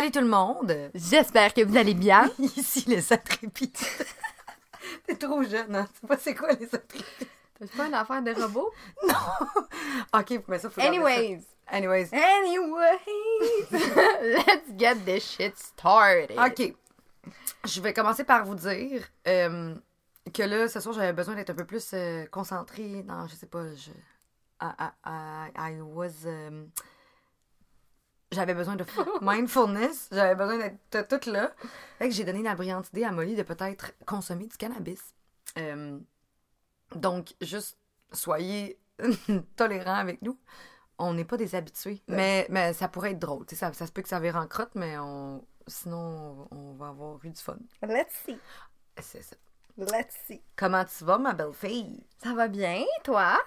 salut tout le monde! J'espère que vous allez bien. Ici les intrépides. T'es trop jeune, hein? Tu sais pas c'est quoi les intrépides? C'est pas une affaire de robot? Ok, mais ça faut Anyways. ça. Anyways. Anyways. Let's get this shit started. Ok. Je vais commencer par vous dire euh, que là, ce soir, j'avais besoin d'être un peu plus euh, concentrée dans, je sais pas, je. I, I- I- I was. euh, j'avais besoin de mindfulness. J'avais besoin d'être toute là. Fait que j'ai donné la brillante idée à Molly de peut-être consommer du cannabis. Euh, donc, juste soyez tolérants avec nous. On n'est pas des habitués. Mais, mais ça pourrait être drôle. Ça, ça se peut que ça vire en crotte, mais on, sinon, on, on va avoir eu du fun. Let's see. C'est ça. Let's see. Comment tu vas, ma belle fille? Ça va bien, toi?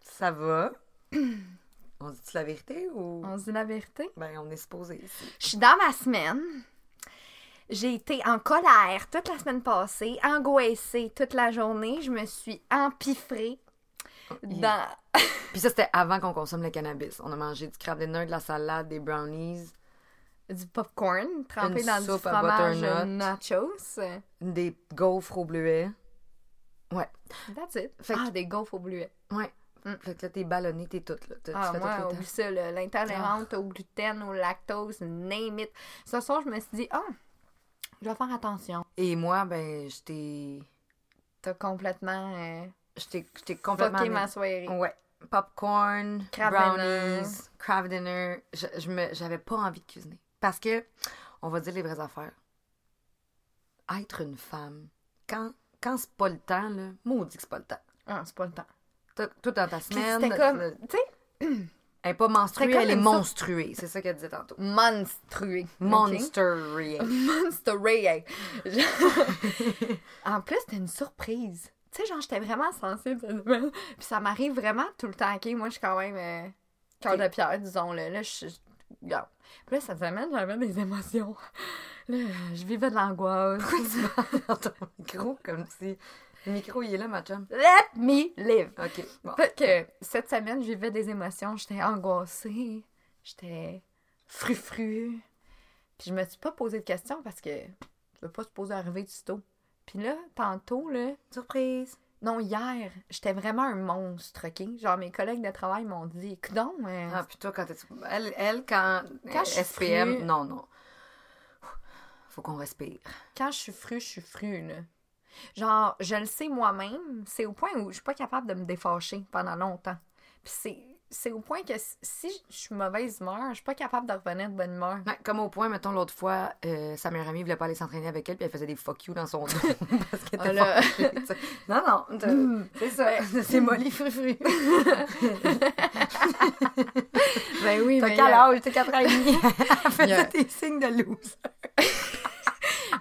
Ça va? on dit la vérité ou? On se dit la vérité. Ben, on est supposé ici. Je suis dans ma semaine. J'ai été en colère toute la semaine passée, angoissée toute la journée. Je me suis empiffrée dans... Puis ça, c'était avant qu'on consomme le cannabis. On a mangé du crabe dinner, de la salade, des brownies, du popcorn trempé dans du à fromage butternut. nachos. des gaufres au bleuet. Ouais. That's it. Fait que- Ah, des gaufres au bleuet. Ouais. Mm. Fait que là, t'es ballonné, t'es toute, là. Tu Ah, fais moi, oublie ça, l'intolérante au gluten, au lactose, name it. Ce soir, je me suis dit, ah, je vais faire attention. Et moi, ben, j'étais. T'as complètement euh, J'étais complètement. fucké ma soirée. Ouais. Popcorn, Crabe brownies, dinner. craft dinner. Je, je me, j'avais pas envie de cuisiner. Parce que, on va dire les vraies affaires. Être une femme, quand, quand c'est pas le temps, là, maudit que c'est pas le temps. Ah, c'est pas le temps. Toi, dans ta semaine, c'était comme, tu sais, elle est pas menstruée, elle est monstruée. C'est ça qu'elle disait tantôt. Monstruée. Monsteré. Je- en plus, c'était une surprise. Tu sais, genre, j'étais vraiment sensible cette semaine. Puis ça m'arrive vraiment tout le temps. OK, moi, je suis quand même euh, cœur de pierre, disons-le. Là, je. Puis là, cette semaine, j'avais des émotions. Là, je vivais de l'angoisse. dans ton micro, comme si. Le micro, il est là, ma chum. Let me live. OK. Bon. Fait que cette semaine, je vivais des émotions. J'étais angoissée. J'étais frufru. Puis je me suis pas posé de questions parce que je veux pas se poser à arriver du tôt. Puis là, tantôt, là, Surprise. non, hier, j'étais vraiment un monstre, OK? Genre, mes collègues de travail m'ont dit, écoute euh, Ah, puis toi, quand t'es. Elle, elle quand. Quand je suis SPM, fru- non, non. Faut qu'on respire. quand je suis fru, je suis fru, là. Genre, je le sais moi-même, c'est au point où je suis pas capable de me défâcher pendant longtemps. Puis c'est, c'est au point que si- je suis mauvaise humeur, je suis pas capable de revenir de bonne humeur. Ouais, comme au point, mettons, l'autre fois, euh, sa meilleure amie voulait pas aller s'entraîner avec elle, puis elle faisait des fuck you dans son dos. parce qu'elle était Ah. Non, non, c'est ça. C'est Molly Frufru. Ben oui, T'as mais, quel âge? T'as 4 ans et demi. Elle faisait a- des signes de loose.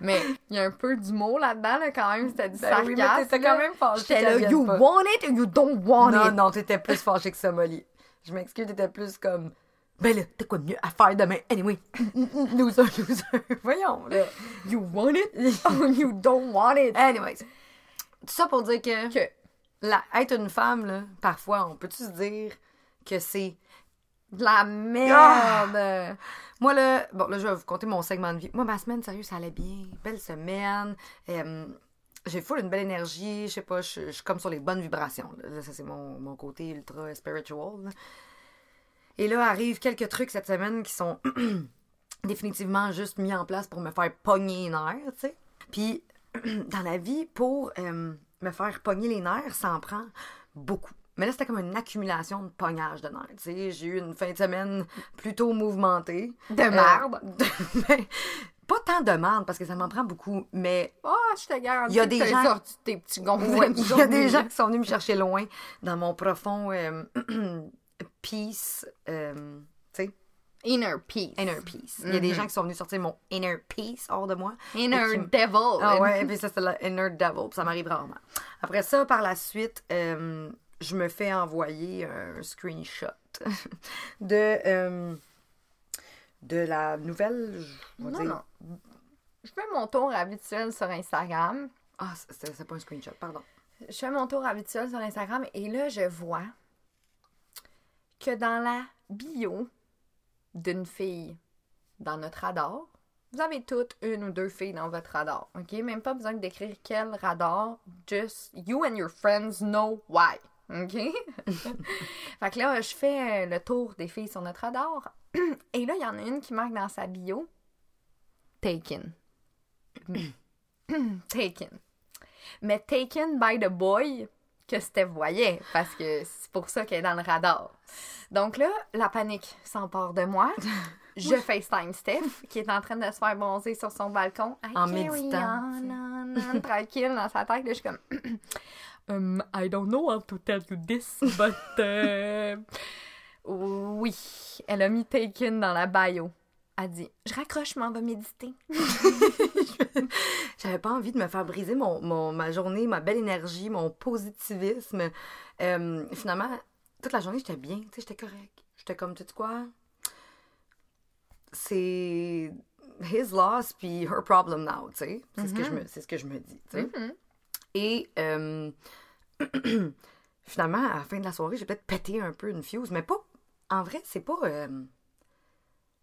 Mais il y a un peu d'humour là-dedans, là, quand même, c'était du Ben oui, mais sarcasme. t'étais là. quand même fâchée J'étais là, vienne you pas. want it or you don't want Non, it? non, t'étais plus fâchée que ça, Molly. Je m'excuse, t'étais plus comme. Ben là, t'as quoi de mieux à faire demain? Anyway, loser, loser. Voyons, là. You want it or you don't want it? Anyways. Tout ça pour dire que, Que la, être une femme, là, parfois, on peut-tu se dire que c'est. De la merde. Moi, là, bon, là, je vais vous compter mon segment de vie. Moi, ma semaine, sérieux, ça allait bien. Belle semaine. Euh, j'ai full une belle énergie. Je sais pas, je suis comme sur les bonnes vibrations. Là, Là, ça, c'est mon, mon côté ultra spiritual. là. Et là, arrivent quelques trucs cette semaine qui sont définitivement juste mis en place pour me faire pogner les nerfs, tu sais. Puis, dans la vie, pour euh, me faire pogner les nerfs, ça en prend beaucoup. Mais là, c'était comme une accumulation de pognage de nerfs, tu sais. J'ai eu une fin de semaine plutôt mouvementée. De Euh, merde. de- ben, pas tant de merde, parce que ça m'en prend beaucoup, mais Oh, je te garantis Il y a des gens- sorti tes petits Ouais, il y a des gens qui sont venus me chercher loin dans mon profond euh, peace, euh, tu sais, Inner peace. inner peace. Il y a des gens qui sont venus sortir mon inner peace hors de moi. Inner qui- devil. Ah ouais, et puis ça, c'est le inner devil, puis ça m'arrive rarement. Après ça, par la suite, euh, je me fais envoyer un screenshot de, euh, de la nouvelle, je vais Non, dire, non. je fais mon tour habituel sur Instagram. Ah, c'est c'est pas un screenshot, pardon. Je fais mon tour habituel sur Instagram et là, je vois que dans la bio d'une fille dans notre radar, vous avez toutes une ou deux filles dans votre radar, OK? Même pas besoin d'écrire quel radar, just you and your friends know why, OK? fait que là, je fais euh, le tour des filles sur notre radar et là, il y en a une qui marque dans sa bio Taken. taken. Mais taken by the boy que Steph voyait, parce que c'est pour ça qu'elle est dans le radar. Donc là, la panique s'empare de moi. Je FaceTime Steph, qui est en train de se faire bronzer sur son balcon. I En méditant, on, on, on, tranquille dans sa tête. Là, je suis comme... Um, I don't know how to tell you this, but... euh, Oui, elle a mis Taken dans la bio. Elle dit, je raccroche, m'en vais méditer. J'avais pas envie de me faire briser mon, mon- ma journée, ma belle énergie, mon positivisme. Euh, finalement, toute la journée, j'étais bien, tu sais, j'étais correct. J'étais comme, tu sais quoi? C'est his loss puis her problem now, tu sais. C'est ce que je me, c'est ce que je me dis, tu sais. Mhm. Et euh, finalement, à la fin de la soirée, j'ai peut-être pété un peu une fuse, mais pas. En vrai, c'est pas. euh,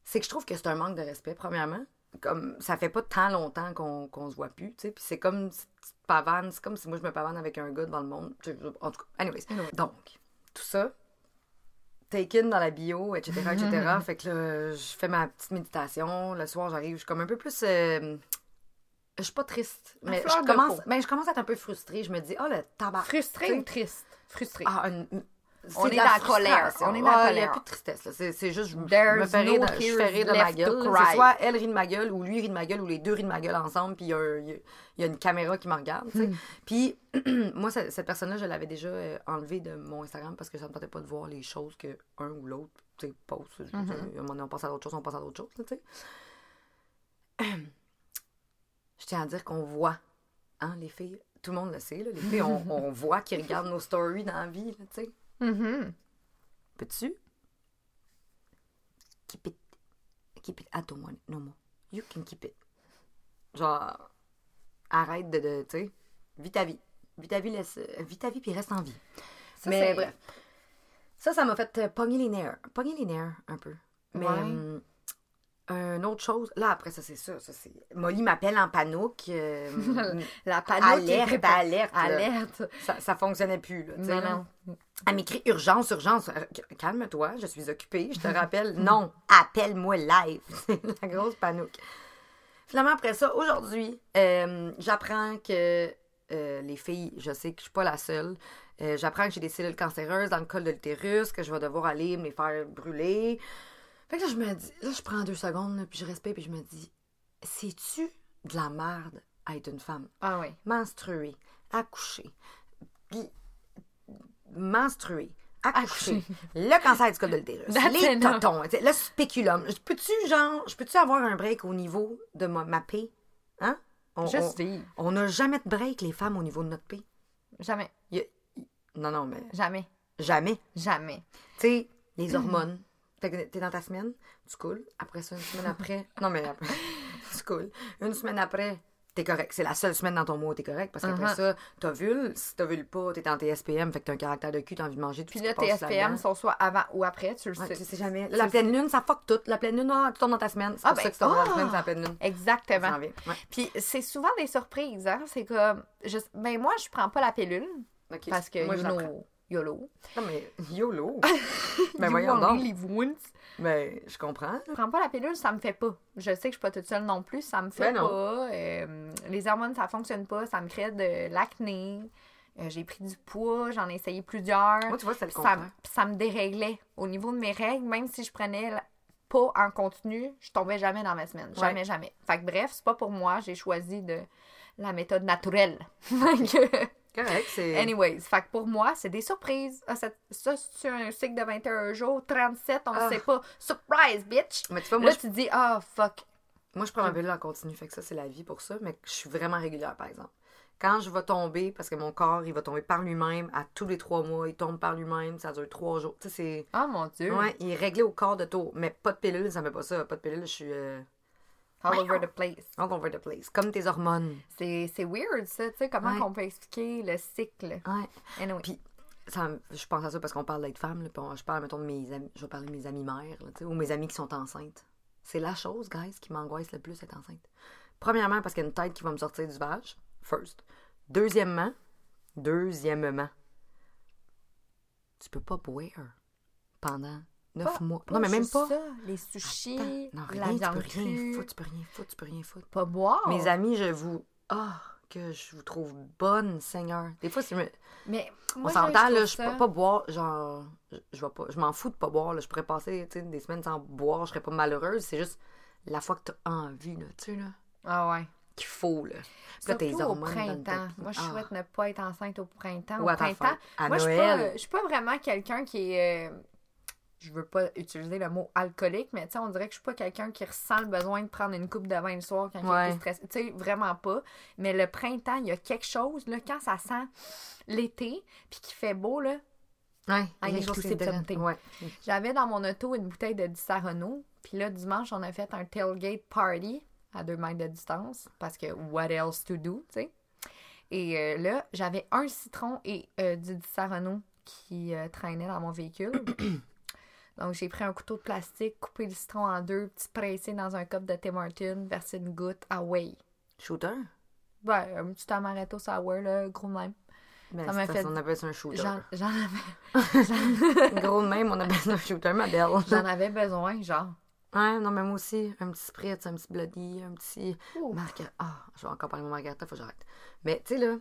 c'est que je trouve que c'est un manque de respect, premièrement. Comme ça fait pas tant longtemps qu'on qu'on se voit plus, tu sais. Puis c'est comme si tu te pavanes, c'est comme si moi je me pavane avec un gars devant le monde. En tout cas, anyways. Donc, tout ça, taken dans la bio, etc., etc. fait que là, je fais ma petite méditation. Le soir, j'arrive, je suis comme un peu plus. euh, je suis pas triste, mais je commence, mais je commence à être un peu frustrée. Je me dis, oh le tabac. Frustré tu sais. ou triste? Frustré. Ah, une- On c'est est la dans la colère. frustration. On est dans la Ah, Il n'y a colère. plus de tristesse. là. C'est, c'est juste, je me fais rire no de, je fais rire de ma gueule. C'est soit elle rit de ma gueule, ou lui rit de ma gueule, ou les deux rient de ma gueule ensemble, puis il y, a un- y une caméra qui me regarde. Hmm. Puis, moi, cette, personne-là, je l'avais déjà euh, enlevée de mon Instagram parce que ça ne me tentait pas de voir les choses que un ou l'autre poste. Un moment donné, on passe à d'autres choses, on passe à d'autres choses. sais. Je tiens à dire qu'on voit, hein, les filles, tout le monde le sait, là, les filles, on, on voit qu'ils regardent nos stories dans la vie, là, tu sais. Mhm. Peux-tu? Keep it. Keep it. Want it no more. You can keep it. Genre, arrête de, de tu sais, vis ta vie. Vis ta vie, laisse, euh, vis ta vie puis reste en vie. Ça, Mais c'est- bref. Ça, ça m'a fait euh, pogner les nerfs. Pogner les nerfs, un peu. Mais, Ouais. euh, une autre chose, là, après, ça, c'est ça. ça c'est... Molly m'appelle en panique. euh, La panique. alerte, est- alerte. là. Alerte. Ça, ça fonctionnait plus, là. tu sais, Non, là. non. Elle m'écrit urgence, urgence. Euh, Calme-toi, je suis occupée, je te rappelle. non, appelle-moi live. C'est la grosse panique. Finalement, après ça, aujourd'hui, euh, j'apprends que euh, les filles, je sais que je suis pas la seule. j'apprends que j'ai des cellules cancéreuses dans le col de l'utérus, que je vais devoir aller me les faire brûler. Fait que là, je me dis, là, je prends deux secondes, là, puis je respecte, puis je me dis, c'est-tu de la merde à être une femme? Ah oui. menstruer, accoucher, puis menstruer, accoucher, le cancer du col de l'utérus, les totons, le spéculum. Peux-tu, genre, je peux-tu avoir un break au niveau de ma, ma paix? Hein? On, Juste on- vivre. on n'a jamais de break, les femmes, au niveau de notre paix. Jamais. Y a- Non, non, mais Jamais. jamais. Jamais. Tu sais, les hormones. Fait que T'es dans ta semaine, tu coules. Après ça, une semaine après. Non, mais après, tu coules. Une semaine après, t'es correct. C'est la seule semaine dans ton mois où t'es correct. Parce qu'après Uh-huh. ça, t'ovules. Si t'ovules pas, t'es en TSPM. Fait que t'as un caractère de cul, t'as envie de manger tout Puis là, TSPM sont soit avant ou après, tu le Ouais, sais. tu sais jamais. La pleine lune, ça fuck tout. La pleine lune, ah, tu tombes dans ta semaine. C'est Ah, pour ben, ça que tu tombes dans ta ah! semaine, c'est la pleine lune. Exactement. Ouais. Puis c'est souvent des surprises, hein. C'est comme. Je... Ben moi, je prends pas la pilule parce que moi, you know, YOLO. Non, mais YOLO. ben You voyons donc. once. Ben, je comprends. Je prends pas la pilule, ça me fait pas. Je sais que je suis pas toute seule non plus, ça me fait Ben pas. Euh, les hormones, ça fonctionne pas, ça me crée de l'acné. Euh, j'ai pris du poids, j'en ai essayé plusieurs. Moi, tu vois, ça, contraire. ça me déréglait. Au niveau de mes règles, même si je prenais la- pas en continu, je tombais jamais dans ma semaine. Jamais, jamais. Fait que bref, c'est pas pour moi. J'ai choisi de la méthode naturelle. Correct, c'est. Anyways, fait que pour moi, c'est des surprises. Ah, ça, ça c'est un cycle de 21 jours, 37, on Ah. sait pas. Surprise, bitch! Mais tu vois, moi, Là, tu te dis, ah, fuck. Moi, je prends ma pilule en continu, fait que ça, c'est la vie pour ça, mais je suis vraiment régulière, par exemple. Quand je vais tomber, parce que mon corps, il va tomber par lui-même, à tous les trois mois, il tombe par lui-même, ça dure trois jours. Tu sais, c'est. Oh mon dieu. Ouais, il est réglé au corps de tour. Mais pas de pilule, ça me fait pas ça. Pas de pilule, je suis. euh, all over the place. All over the place. Comme tes hormones. C'est c'est weird, ça, tu sais, comment Ouais. qu'on peut expliquer le cycle. Ouais. Anyway. Puis, ça, je pense à ça parce qu'on parle d'être femme, là, puis on- je parle, mettons, de mes amis, je vais parler de mes amies mères, là, tu sais, ou mes amies qui sont enceintes. C'est la chose, guys, qui m'angoisse le plus être enceinte. Premièrement, parce qu'il y a une tête qui va me sortir du vage, first. Deuxièmement, deuxièmement, tu peux pas boire pendant neuf Pas- mois. non, mais même pas. ça, les sushis, Attends, non, la rien, tu viande peux rien foutre, tu peux rien foutre, tu peux rien foutre. pas boire. Mes amis, je vous... Ah, que je vous trouve bonne, Seigneur. Des fois, c'est... Mais On moi, s'entend, je là, je peux pas boire, genre, je, vais pas, je m'en fous de pas boire, là. Je pourrais passer, tu des semaines sans boire, je serais pas malheureuse. C'est juste la fois que t'as envie, là, tu sais, là, Ah ouais. qu'il faut, là. Là, tes au printemps. Moi, je Ah. souhaite ne pas être enceinte au printemps. Ou au printemps, moi, je suis pas, je suis pas vraiment quelqu'un qui est. euh, je veux pas utiliser le mot alcoolique, mais tu sais, on dirait que je suis pas quelqu'un qui ressent le besoin de prendre une coupe de vin le soir quand il Ouais. est stressé. Tu sais, vraiment pas. Mais le printemps, il y a quelque chose, là, quand ça sent l'été, puis qu'il fait beau, là. Ouais, Ah, il y a. Ouais. J'avais dans mon auto une bouteille de Disaronno, puis là, dimanche, on a fait un tailgate party à deux mètres de distance, parce que what else to do, tu sais. Et euh, là, j'avais un citron et euh, du Disaronno qui euh, traînait dans mon véhicule. Donc, j'ai pris un couteau de plastique, coupé le citron en deux, petit pressé dans un cup de Tim Hortons, versé une goutte, away. Shooter? Ben, un petit amaretto sour, là, gros même. Ben, Ça m'a fait- on appelle ça un shooter. J'en j'en avais, Gros même, on appelle ça un shooter, ma belle. j'en avais besoin, genre. Ouais, non, mais moi aussi, un petit spritz, un petit bloody, un petit... Ouh. Marga... Ah, je vais encore parler de mon margarita, faut que j'arrête. Mais, tu sais, là,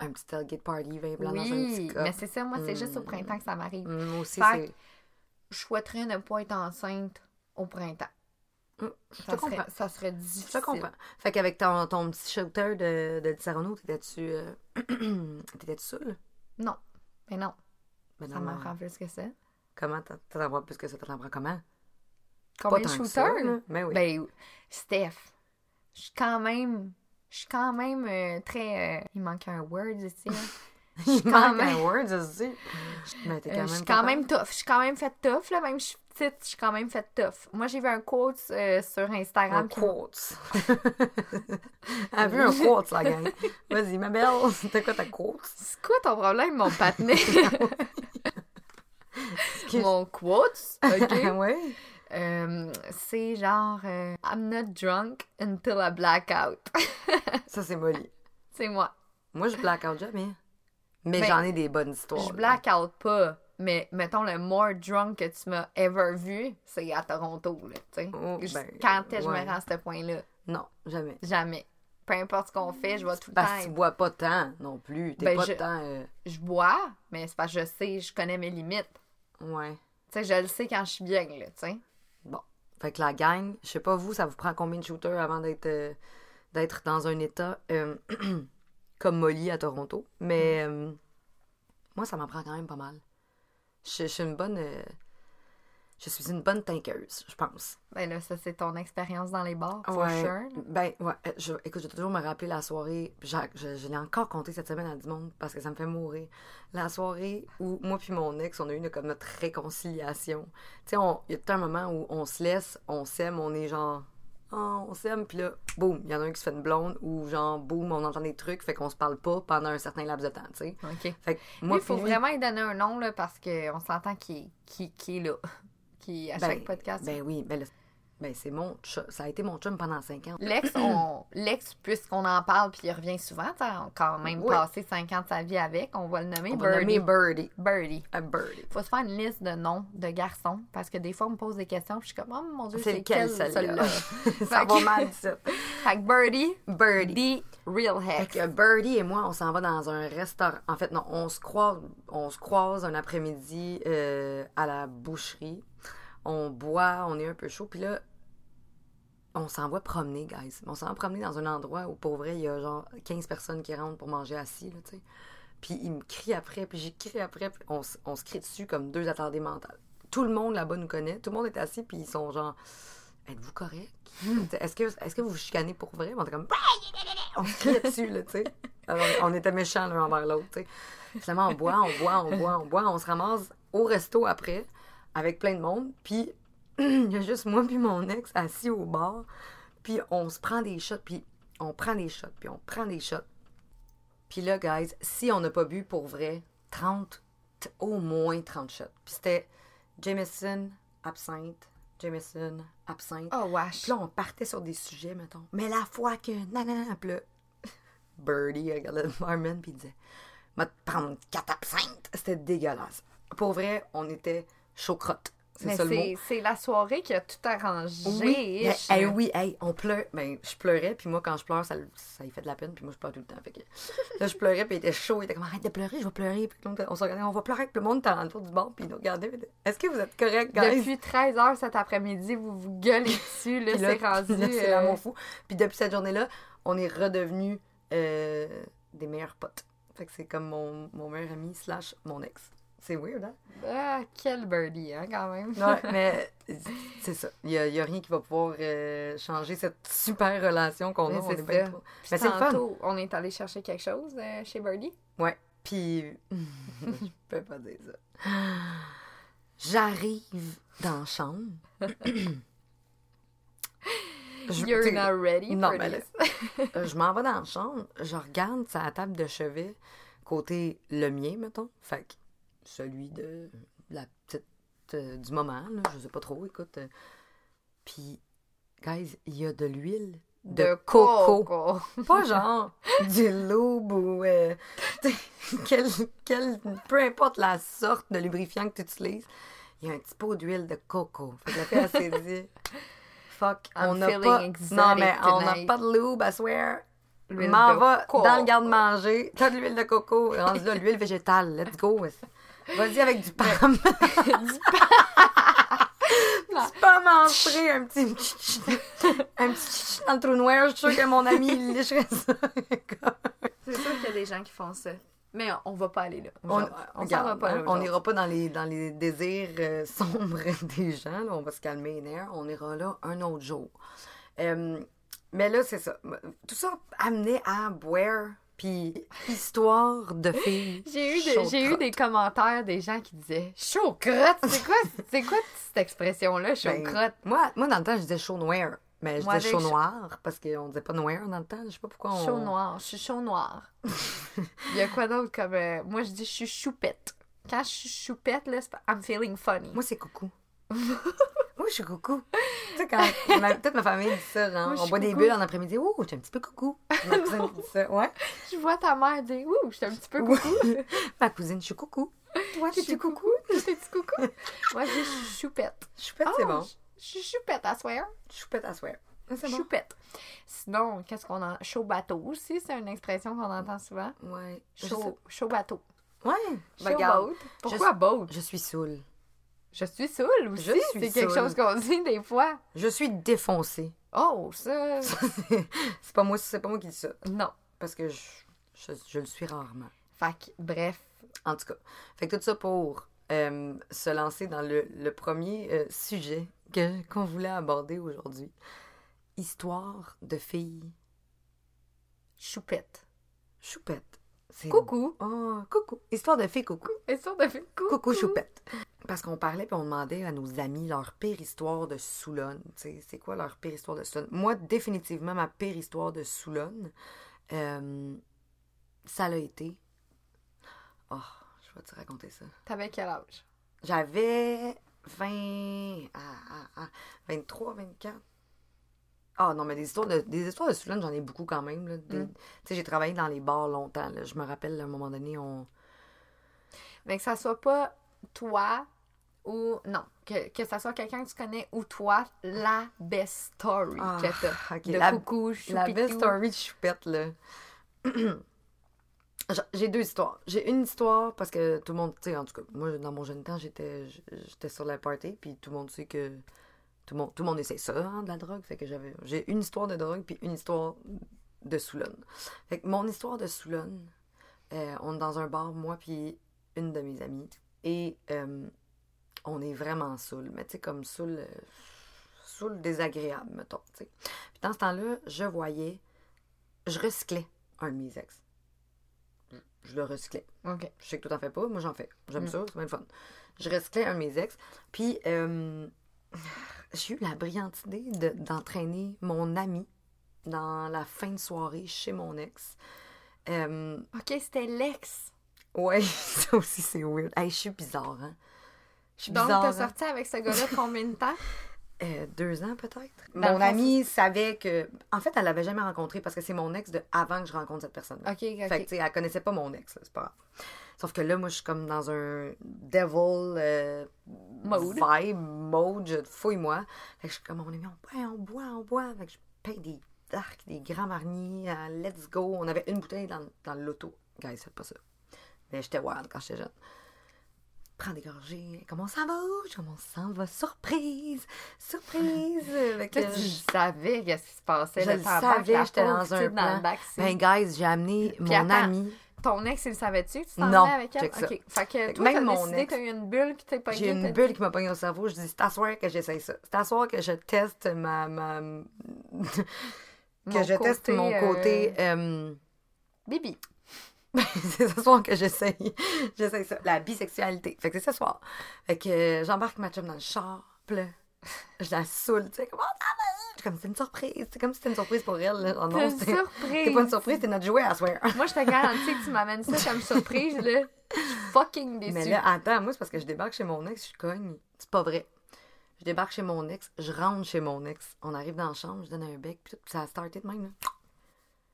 un petit tailgate party, vin blanc dans un petit Oui, cup. mais c'est ça, moi, c'est juste au Mm. printemps que ça m'arrive. Mm, Moi aussi, Fait c'est... Je souhaiterais ne pas être enceinte au printemps. Mm, Je te Ça comprends. serait, ça serait Je difficile. te comprends. Fait qu'avec ton, ton petit shooter de, de Sarano, t'étais-tu... Euh... t'étais-tu saoul? Non, mais non, ça non, m'en mais prend plus que ça. Comment t'en prends plus que ça? T'en prends comment? Combien de ça, shooters? là. Ben oui. Ben, Steph, je suis quand même... Je suis quand même euh, très... euh, Il manque un word ici, là. Il quand manque même- un word, je sais. Mais t'es Euh, quand je suis quand même tough. Je suis quand même fait tough, là. Même si je suis petite, je suis quand même fait tough. Moi, j'ai vu un quote euh, sur Instagram. Un quote. Elle a vu un quote, la gang. Vas-y, ma belle, c'était quoi ta quote? C'est quoi ton problème, mon patinet? Mon quote, OK? ouais. Euh, c'est genre euh, I'm not drunk until I black out. Ça, c'est Molly. c'est moi. Moi, je blackout jamais. Mais Ben, j'en ai des bonnes histoires. Je là. black out pas, mais mettons le more drunk que tu m'as ever vu, c'est à Toronto, là. Oh, ben, Quand est-ce que je me rends à ce point-là? Non, jamais. Jamais. Peu importe ce qu'on fait, je vais tout le Parce que tu temps. bois pas tant non plus. T'es Ben, pas je- tant. euh, Je bois, mais c'est parce que je sais, je connais mes limites. Ouais. Tu sais, je le sais quand je suis bien, là, tu sais. Fait que la gang, je sais pas vous, ça vous prend combien de shooters avant d'être euh, d'être dans un état euh, comme Molly à Toronto. Mais Mm. euh, moi, ça m'en prend quand même pas mal. Je, je suis une bonne. Je suis une bonne tankeuse, je pense. Ben là, ça, c'est ton expérience dans les bars, for Ouais. sure. Ben, ouais. euh, Je, écoute, je vais toujours me rappeler la soirée. j'ai- Je, je l'ai encore compté cette semaine à du monde parce que ça me fait mourir. La soirée où moi puis mon ex, on a eu comme notre réconciliation. Tu sais, il y a tout un moment où on se laisse, on s'aime, on est genre. Ah, on s'aime, puis là, boum, il y en a un qui se fait une blonde, ou genre, boum, on entend des trucs, fait qu'on se parle pas pendant un certain laps de temps, tu sais. OK. Fait que Moi, il faut lui, vraiment lui donner un nom, là, parce qu'on s'entend qu'il est là. Qui, à ben, chaque podcast. Ben oui, ben, ben c'est mon chum. Ça a été mon chum pendant cinq ans. L'ex, on... L'ex, puisqu'on en parle, puis il revient souvent, on a quand même Oui. passé 5 ans de sa vie avec, on va le nommer On va Birdie. nommer Birdie. Birdie. A Birdie. Faut se faire une liste de noms de garçons, parce que des fois, on me pose des questions, puis je suis comme, oh mon Dieu, C'est lequel, celui-là? ça va mal, ça. Fait que Birdie, Birdie. the real Fait que Birdie et moi, on s'en va dans un restaurant. En fait, non, on se croise, on se croise un après-midi euh, à la boucherie. On boit, on est un peu chaud. Puis là, on s'en va promener, guys. On s'en va promener dans un endroit où, pour vrai, il y a genre 15 personnes qui rentrent pour manger assis, là, tu sais. Puis il me crie après, puis j'ai crié après, puis on, on se crie dessus comme deux attardés mentales. Tout le monde là-bas nous connaît. Tout le monde est assis, puis ils sont genre... Êtes-vous correct? T'sais, Est-ce que, est que vous vous chicanez pour vrai? On était comme... On se criait dessus, là, tu sais. On était méchants l'un envers l'autre, tu sais. Finalement, on boit, on boit, on boit, on boit. On se ramasse au resto après, avec plein de monde. Puis, il y a juste moi puis mon ex assis au bar, puis on se prend des shots, puis on prend des shots, puis on prend des shots. Puis là, guys, si on n'a pas bu pour vrai, 30, t- au moins 30 shots. Puis c'était Jameson, absinthe, Jameson, absinthe. Oh, wesh. Puis là, on partait sur des sujets, mettons. Mais la fois que. Non. Puis là, Birdie regardait le barman, puis il disait Va te prendre quatre absinthes. C'était dégueulasse. Pour vrai, on était chaud-crotte. C'est C'est c'est la soirée qui a tout arrangé. Oui, mais, ish. hey, oui, hey, on pleure. Ben, je pleurais, puis moi, quand je pleure, ça, ça lui fait de la peine, puis moi, je pleure tout le temps. Fait que, là, je pleurais, puis il était chaud, il était comme arrête de pleurer, je vais pleurer. Puis on se regardait, on va pleurer, puis le monde était autour du bar, puis il nous regardait. Est-ce que vous êtes correct, guys? Depuis 13 h cet après-midi, vous vous gueulez dessus, là, c'est rendu. c'est euh, fou. Puis depuis cette journée-là, on est redevenus euh, des meilleurs potes. Fait que c'est comme mon, mon meilleur ami slash mon ex. C'est weird, hein? Ah, quel birdie, hein, quand même. Ouais, mais c'est ça. Il n'y a, y a rien qui va pouvoir euh, changer cette super relation qu'on a. C'est est bien trop- Mais c'est fun. on est allé chercher quelque chose euh, chez Birdie. Ouais. Puis, je peux pas dire ça. J'arrive dans la chambre. Je- You're not ready non, for là, this. Je m'en vais dans la chambre, je regarde sa table de chevet, côté le mien, mettons. Fait que celui de la petite euh, du moment, là, je sais pas trop, écoute. euh. Puis, guys, il y a de l'huile de, coco. Pas genre du loup ou euh, quel, quel- peu importe la sorte de lubrifiant que tu utilises, il y a un petit pot d'huile de coco. Fait que la fille, s'est dit, fuck, I'm on n'a pas, non mais on n'a tonight. pas de lube, I swear. M'en de va coco. dans le garde-manger, t'as de l'huile de coco, rendu là, l'huile végétale, let's go. Vas-y avec du pam. du pam en frais, un petit un petit dans le trou noir, je suis sûre que mon ami il licherait ça. C'est sûr qu'il y a des gens qui font ça. Mais on, va pas aller là. On, on va pas hein, là. on n'ira pas dans les, dans les désirs euh, sombres des gens. là. on va se calmer les nerfs. On ira là un autre jour. Euh, mais là, c'est ça. Tout ça amenait à boire, puis histoire de filles. J'ai eu, des- j'ai eu chaud-crottes. des commentaires des gens qui disaient chaud crotte. C'est quoi, c'est quoi cette expression-là, chaud Ben, moi, moi, dans le temps, je disais chaud noir. Mais je Moi, disais chaud- noir parce qu'on disait pas noir dans le temps. Je sais pas pourquoi on. Chaud noir. Je suis chaud noir. Il y a quoi d'autre comme. euh, moi, je dis je suis choupette. Quand je suis choupette, là, c'est pas- I'm feeling funny. Moi, c'est coucou. Moi, je suis coucou. tu sais, quand ma- toute ma famille dit ça, genre, je on boit des bulles en après-midi. Ouh, je suis un petit peu coucou. Ma cousine dit ça. Ouais. Je vois ta mère dire Ouh, je suis un petit peu coucou. Ma cousine, je suis coucou. Toi, Je t'es coucou? T'es-tu coucou? Moi, je dis je suis choupette. Choupette, Ah, c'est bon. Je je suis choupette, à swear. Choupette à swear. Ah, C'est bon. Choupette. Sinon, qu'est-ce qu'on a? Chaud bateau aussi, c'est une expression qu'on entend souvent. Ouais. Je Chaud, bateau. Ouais. Boat. Pourquoi boat? je suis saoule. Je suis saoule aussi. C'est quelque chose qu'on dit des fois. Je suis défoncée. Oh, ça. c'est pas moi, c'est pas moi qui dis ça. non. Parce que je, je, je le suis rarement. Que, bref. En tout cas. Fait que tout ça pour euh, se lancer dans le, le premier euh, sujet que, qu'on voulait aborder aujourd'hui. Histoire de filles Choupette. choupettes. C'est- Coucou. Oh, coucou. Histoire de filles coucou. Sûr de fait coucou. Coucou choupette. Parce qu'on parlait puis on demandait à nos amis leur pire histoire de Soulonne. C'est quoi leur pire histoire de Soulonne? Moi, définitivement, ma pire histoire de Soulonne, euh, ça l'a été. Oh, je vais te raconter ça. T'avais quel âge? J'avais 20. Ah, ah, ah, 23, 24. Ah non, mais des histoires de, des histoires de Soulonne, j'en ai beaucoup quand même. Mm. Tu sais, j'ai travaillé dans les bars longtemps. là. Je me rappelle, à un moment donné, on. Mais que ça soit pas toi ou. Non. Que, que ça soit quelqu'un que tu connais ou toi, la best story Ah, que t'as. la- coucou, La best story de choupette, là. J'a- J'ai deux histoires. J'ai une histoire parce que tout le monde, tu sais, en tout cas, moi, dans mon jeune temps, j'étais j'étais sur la party, puis tout le monde sait que. Tout le monde, tout le monde essaie ça, hein, de la drogue. Fait que j'avais. J'ai une histoire de drogue, puis une histoire de Soulonne. Fait que mon histoire de Soulonne, euh, on est dans un bar, moi, puis une de mes amies, et euh, on est vraiment saoul. Mais tu sais, comme saoul. euh, saoul désagréable, mettons, tu sais. Puis dans ce temps-là, je voyais. Je recyclais un de mes ex. Je le recyclais. Ok. Je sais que toi t'en fais pas, moi j'en fais. J'aime Mm. ça, c'est bien le fun. Je recyclais un de mes ex. Puis, euh, j'ai eu la brillante idée de- d'entraîner mon ami dans la fin de soirée chez mon ex. Euh, Ok, c'était l'ex. Ouais, ça aussi, c'est weird. Hey, je suis bizarre, hein? Je suis Donc, bizarre. t'as hein? sorti avec ce gars-là combien de temps? Euh, deux ans peut-être. Mon amie savait que. En fait, elle l'avait jamais rencontré parce que c'est mon ex de avant que je rencontre cette personne. Ok, ok. Fait que, tu sais, elle connaissait pas mon ex, là, c'est pas grave. Sauf que là, moi, je suis comme dans un devil euh, Mode. vibe, mode, je fouille-moi. Fait que je suis comme, mon ami, on boit, on boit, on boit. Fait que je paye des darks, des grands marniers, euh, let's go. On avait une bouteille dans, dans l'auto. Guys, faites pas ça. Mais j'étais wild quand j'étais jeune. Prends des gorgées. Comment ça va? Comment ça va? Surprise! Surprise! Fait que Toi, tu je- savais qu'est-ce qui se passait. je le savais, j'étais dans un dans plan. backseat. Ben, guys, j'ai amené mon attends, ami. Ton ex, il le savait-tu que tu t'en Non, avec elle? check ça. Ok. Fait que toi, même t'as mon décidé, ex- t'as eu une bulle qui pas J'ai une bulle qui m'a pogné au cerveau. Je dis, c'est à soir que j'essaye ça. C'est à soir que je teste ma. ma... que je teste mon côté. euh, Bibi. c'est ce soir que j'essaye. j'essaye ça. La bisexualité. Fait que c'est ce soir. Fait que euh, j'embarque ma chum dans le char. Là, je la saoule. Tu sais, comment ça va? Je suis comme, c'est une surprise. C'est comme si c'était une surprise pour elle. Là. Oh non, une surprise. c'est pas une surprise, c'est notre jouet à soir. Moi, je te garantis que tu m'amènes ça comme surprise, là. Je suis fucking déçue. Mais là, attends, moi, c'est parce que je débarque chez mon ex, je cogne. C'est pas vrai. Je débarque chez mon ex, je rentre chez mon ex. On arrive dans la chambre, je donne un bec, puis ça a starté de même, là.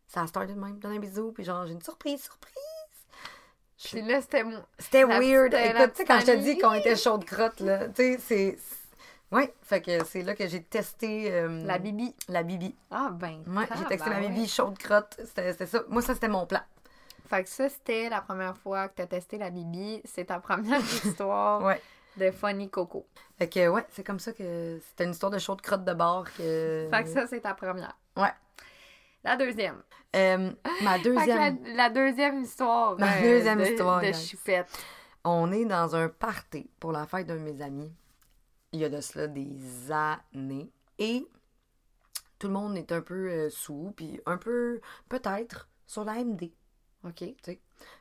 Ça a starté de même, je donne un bisou, puis genre, j'ai une surprise, surprise. Puis là, c'était mon... C'était La weird. petite- la Écoute, tu sais, quand je te dis qu'on était chaud de crotte, là, tu sais, c'est. Ouais, fait que c'est là que j'ai testé euh, La Bibi. la bibi. Ah, ben. Ouais, j'ai testé tabarouette. bibi chaude crotte. C'était c'était ça. Moi, ça, c'était mon plan. Fait que ça, c'était la première fois que t'as testé la Bibi. C'est ta première histoire Ouais. de Funny Coco. Fait que, ouais, c'est comme ça que c'était une histoire de chaude crotte de bord que. Fait que ça, c'est ta première. Ouais. La deuxième. Euh, ma deuxième. la, la deuxième histoire. Ma euh, deuxième de, histoire, De guys. choupette. On est dans un party pour la fête d'un de mes amis. Il y a de cela des années. Et tout le monde est un peu euh, sous, puis un peu, peut-être, sur la MD. OK. Tu sais.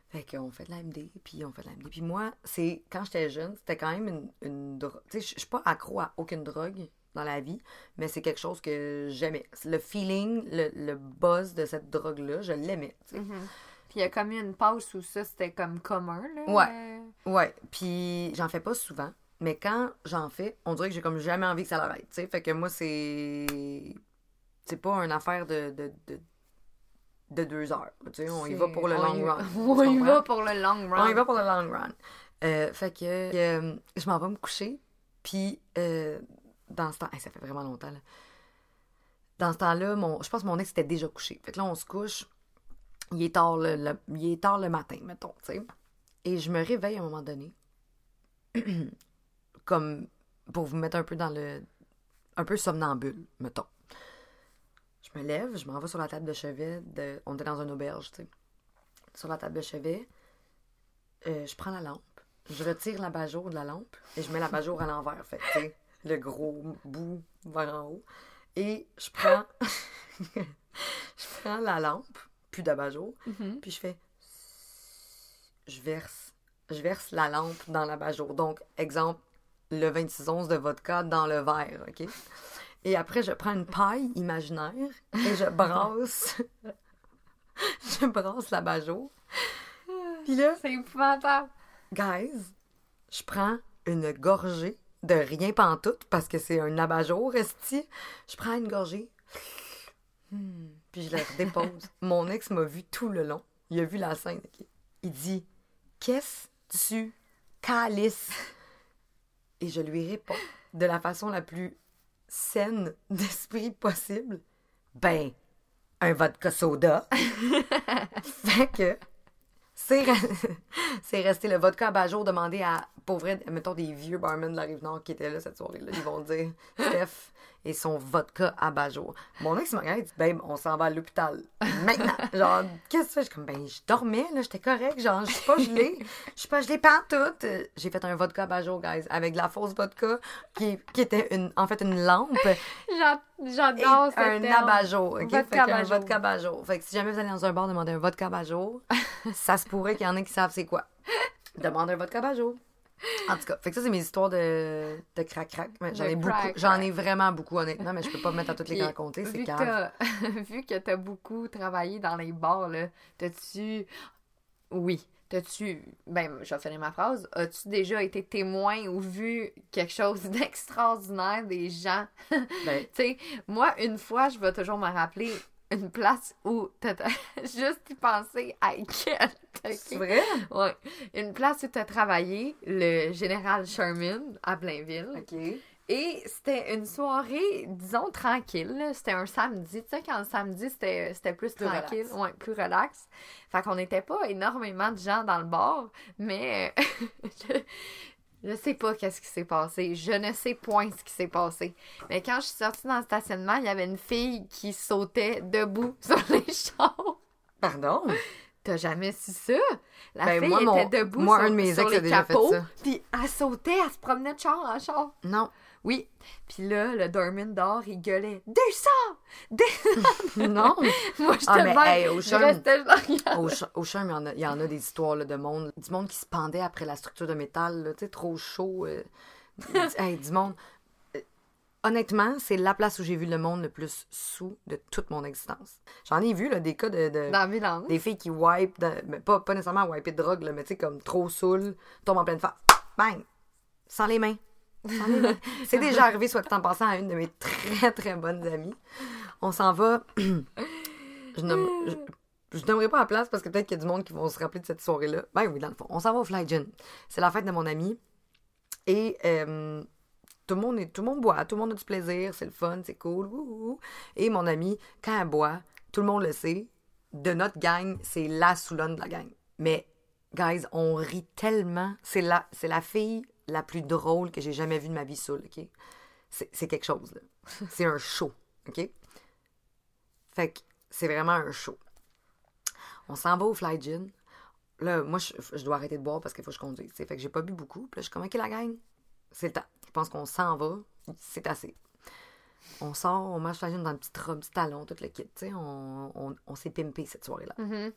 Fait qu'on fait de la MD, puis on fait de la MD. Puis moi, c'est quand j'étais jeune, c'était quand même une, une drogue. Tu sais, je je suis pas accro à aucune drogue dans la vie, mais c'est quelque chose que j'aimais. Le feeling, le, le buzz de cette drogue-là, je l'aimais. Mhm. Puis il y a comme eu une pause où ça, c'était comme commun, là. Ouais. euh, Ouais, puis j'en fais pas souvent, mais quand j'en fais, on dirait que j'ai comme jamais envie que ça l'arrête, tu sais. Fait que moi, c'est. C'est pas une affaire de, de, de, de deux heures, tu sais. On y va pour le on long run. On y va pour le long run. On y va pour le long run. Euh, fait que euh, je m'en vais me coucher, puis euh, dans ce temps. ça fait vraiment longtemps. Dans ce temps-là, je pense que mon ex était déjà couché. Fait que là, on se couche. Il est tard le, matin, mettons, tu sais. Et je me réveille à un moment donné. comme pour vous mettre un peu dans le. un peu somnambule, mettons. Je me lève, je m'en vais sur la table de chevet. De, on était dans une auberge, tu sais. Sur la table de chevet, euh, je prends la lampe, je retire l'abat-jour de la lampe et je mets l'abat-jour à l'envers. Fait que, le gros bout vers en haut. Et je prends. je prends la lampe, plus d'abat-jour, Mhm. puis je fais. Je verse. Je verse la lampe dans l'abat-jour. Donc, exemple, le 26 onces de vodka dans le verre, OK? Et après, je prends une paille imaginaire et je brasse. je brasse l'abat-jour. Puis là, C'est épouvantable. guys, je prends une gorgée de rien pantoute parce que c'est un abat-jour, esti. Je prends une gorgée. Hmm, Puis je la redépose. Mon ex m'a vu tout le long. Il a vu la scène. Il dit Qu'est-ce que tu calisses? Et je lui réponds de la façon la plus saine d'esprit possible Ben, un vodka soda. fait que c'est re- resté le vodka à Bajo demandé à, pour vrai, mettons des vieux barmen de la Rive-Nord qui étaient là cette soirée-là. Ils vont dire Steph et son vodka à Bajo. Mon ex m'a regardé et dit Babe, on s'en va à l'hôpital. Maintenant. Genre, qu'est-ce que tu fais? Je comme, ben, je dormais, là, j'étais correct. Genre, je suis pas gelée. Je suis pas gelée pantoute. J'ai fait un vodka à Bajo, guys, avec de la fausse vodka qui, qui était une, en fait une lampe J'adore ce un abat-jour. ok? Vodka abat-jour. vodka abat-jour. Fait que si jamais vous allez dans un bar demander un vodka abat-jour, ça se pourrait qu'il y en ait qui savent c'est quoi. Demande un vodka abat-jour. En tout cas, fait que ça, c'est mes histoires de, de crac-crac. J'en ai beaucoup. J'en ai vraiment beaucoup, honnêtement, mais je peux pas me mettre à toutes les raconter, c'est vu, que calme. t'as- vu que t'as beaucoup travaillé dans les bars, là, t'as-tu. Oui. T'as-tu. Ben, je vais finir ma phrase. As-tu déjà été témoin ou vu quelque chose d'extraordinaire des gens? Ben, Tu sais, moi, une fois, je vais toujours me rappeler une place où t'as juste y penser à quel. c'est vrai? Ouais. Une place où t'as travaillé, le général Sherman à Blainville. OK. Et c'était une soirée, disons, tranquille. C'était un samedi. Tu sais, quand le samedi, c'était c'était plus, Plus tranquille. relax. Ouais, plus relax. Fait qu'on n'était pas énormément de gens dans le bar, mais je, sais pas qu'est-ce qui s'est passé. Je ne sais point ce qui s'est passé. Mais quand je suis sortie dans le stationnement, il y avait une fille qui sautait debout sur les chars. Pardon? T'as jamais su ça? La Ben, fille moi, mon- était debout moi, sur, un de mes sur ex les a déjà fait capots, ça. puis elle sautait, elle se promenait de char en char. Non. Oui. Puis là, le Dormin d'or, il gueulait « Descends! Descends! Non. » Moi, j'étais Ah, mais, hey, au je je. Au, ch- au charme, il y, en a, il y en a des histoires là, de monde. Du monde qui se pendait après la structure de métal, tu sais, trop chaud. euh, hey, du monde. Euh, Honnêtement, c'est la place où j'ai vu le monde le plus sous de toute mon existence. J'en ai vu là, des cas de, de- Dans des filles qui wipe, de- mais pas, pas nécessairement wiper de drogue, là, mais tu sais, comme trop saoul, tombe en pleine face, bang, sans les mains. C'est déjà arrivé, soit en passant à une de mes très très bonnes amies. On s'en va. je nomme. Je, je nommerai pas la place parce que peut-être qu'il y a du monde qui vont se rappeler de cette soirée-là. Ben oui, dans le fond. On s'en va au Fly Gin. C'est la fête de mon ami. Et euh, tout, le monde est, tout le monde boit, tout le monde a du plaisir, c'est le fun, c'est cool. Et mon ami, quand elle boit, tout le monde le sait, de notre gang, c'est la soulonne de la gang. Mais, guys, on rit tellement. C'est la, c'est la fille la plus drôle que j'ai jamais vue de ma vie saoule, OK? C'est, quelque chose, là. C'est un show, OK? Fait que c'est vraiment un show. On s'en va au Fly Gin. Là, moi, je, je dois arrêter de boire parce qu'il faut que je conduise. Fait que j'ai pas bu beaucoup. Puis là, je suis comme, OK, la gang, c'est le temps. Je pense qu'on s'en va. C'est assez. On sort, on marche Fly Gin dans une petite robe, petit talon, tout le kit. tu sais. On, on, on s'est pimpé cette soirée-là. Mhm.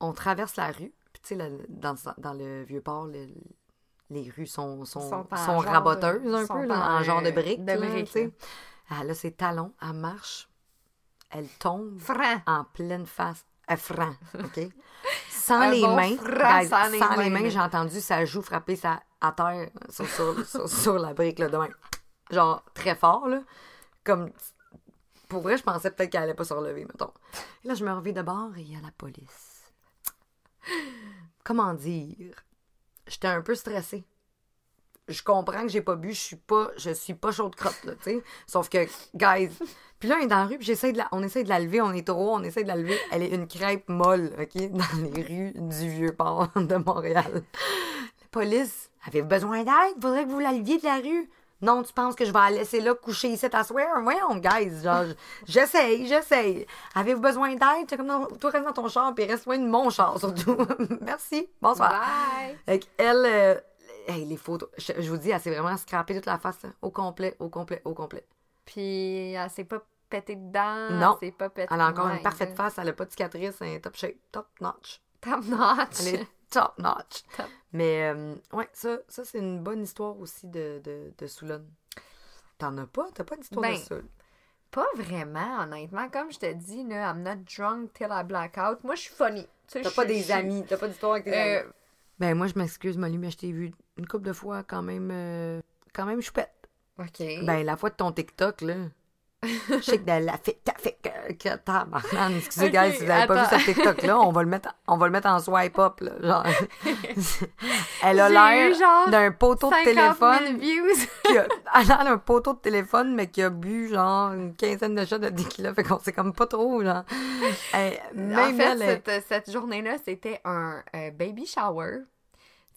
On traverse la rue. Puis, tu sais, dans, dans le Vieux-Port, le- les rues sont, sont, Sont raboteuses de- un peu, là, en, en genre de euh, briques. de là, briques, tu sais. Elle a ses talons, elle marche, elle tombe Franc. en pleine face, à franc, OK? Sans Un les bon mains, franc sans les sans les mains, là. j'ai entendu sa joue frapper sa, à terre sur, sur, sur- sur la brique, là, de même. Genre, très fort, là. Comme, pour vrai, je pensais peut-être qu'elle allait pas se relever, mettons. Et là, je me reviens de bord et il y a la police. Comment dire? J'étais un peu stressée. Je comprends que j'ai pas bu, je suis pas, je suis pas chaude crotte, là, tu sais. Sauf que, guys, puis là, on est dans la rue, puis j'essaie de la, on essaie de la lever, on est trop on essaie de la lever. Elle est une crêpe molle, OK, dans les rues du Vieux-Port de Montréal. La police avait besoin d'aide, faudrait que vous la leviez de la rue. Non, tu penses que je vais la laisser là coucher ici à soir? Voyons, guys, genre, j'essaye, j'essaye. Avez-vous besoin d'aide? C'est comme, toi, reste dans ton char, puis reste loin de mon char, surtout. Merci, bonsoir. Bye! Qu'elle, euh, hey, les photos, je, je vous dis, elle s'est vraiment scrapée toute la face, là, au complet, au complet, au complet. Puis elle s'est pas pétée dedans. Non. Elle s'est pas pétée Elle a encore une parfaite face, elle a pas de cicatrice, elle est top shape, top notch. Top notch. Elle est top notch. Top. Mais, euh, ouais, ça, ça c'est une bonne histoire aussi de, de, de Soulon. T'en as pas? T'as pas d'histoire Ben, de Soul? Pas vraiment, honnêtement. Comme je te dis, là, I'm not drunk till I black out. Moi, je suis funny. Tu sais, T'as pas suis- des amis, t'as pas d'histoire avec tes Euh, amis. Ben, moi, je m'excuse, Molly, mais je t'ai vu une couple de fois quand même, euh, quand même choupette. OK. Ben, la fois de ton TikTok, là. Je sais que de la t'as fait que, que. Excusez, Ok, guys, si vous avez pas vu ce TikTok-là, on va le mettre, on va le mettre en swipe up, là. Genre. Elle a l'air d'un poteau de 50 000 téléphone. views. qui a, elle a l'air d'un poteau de téléphone, mais qui a bu, genre, une quinzaine de shots de tequila. Fait qu'on sait comme pas trop, genre. Elle- même en fait, elle- cette, cette journée-là, c'était un euh, baby shower.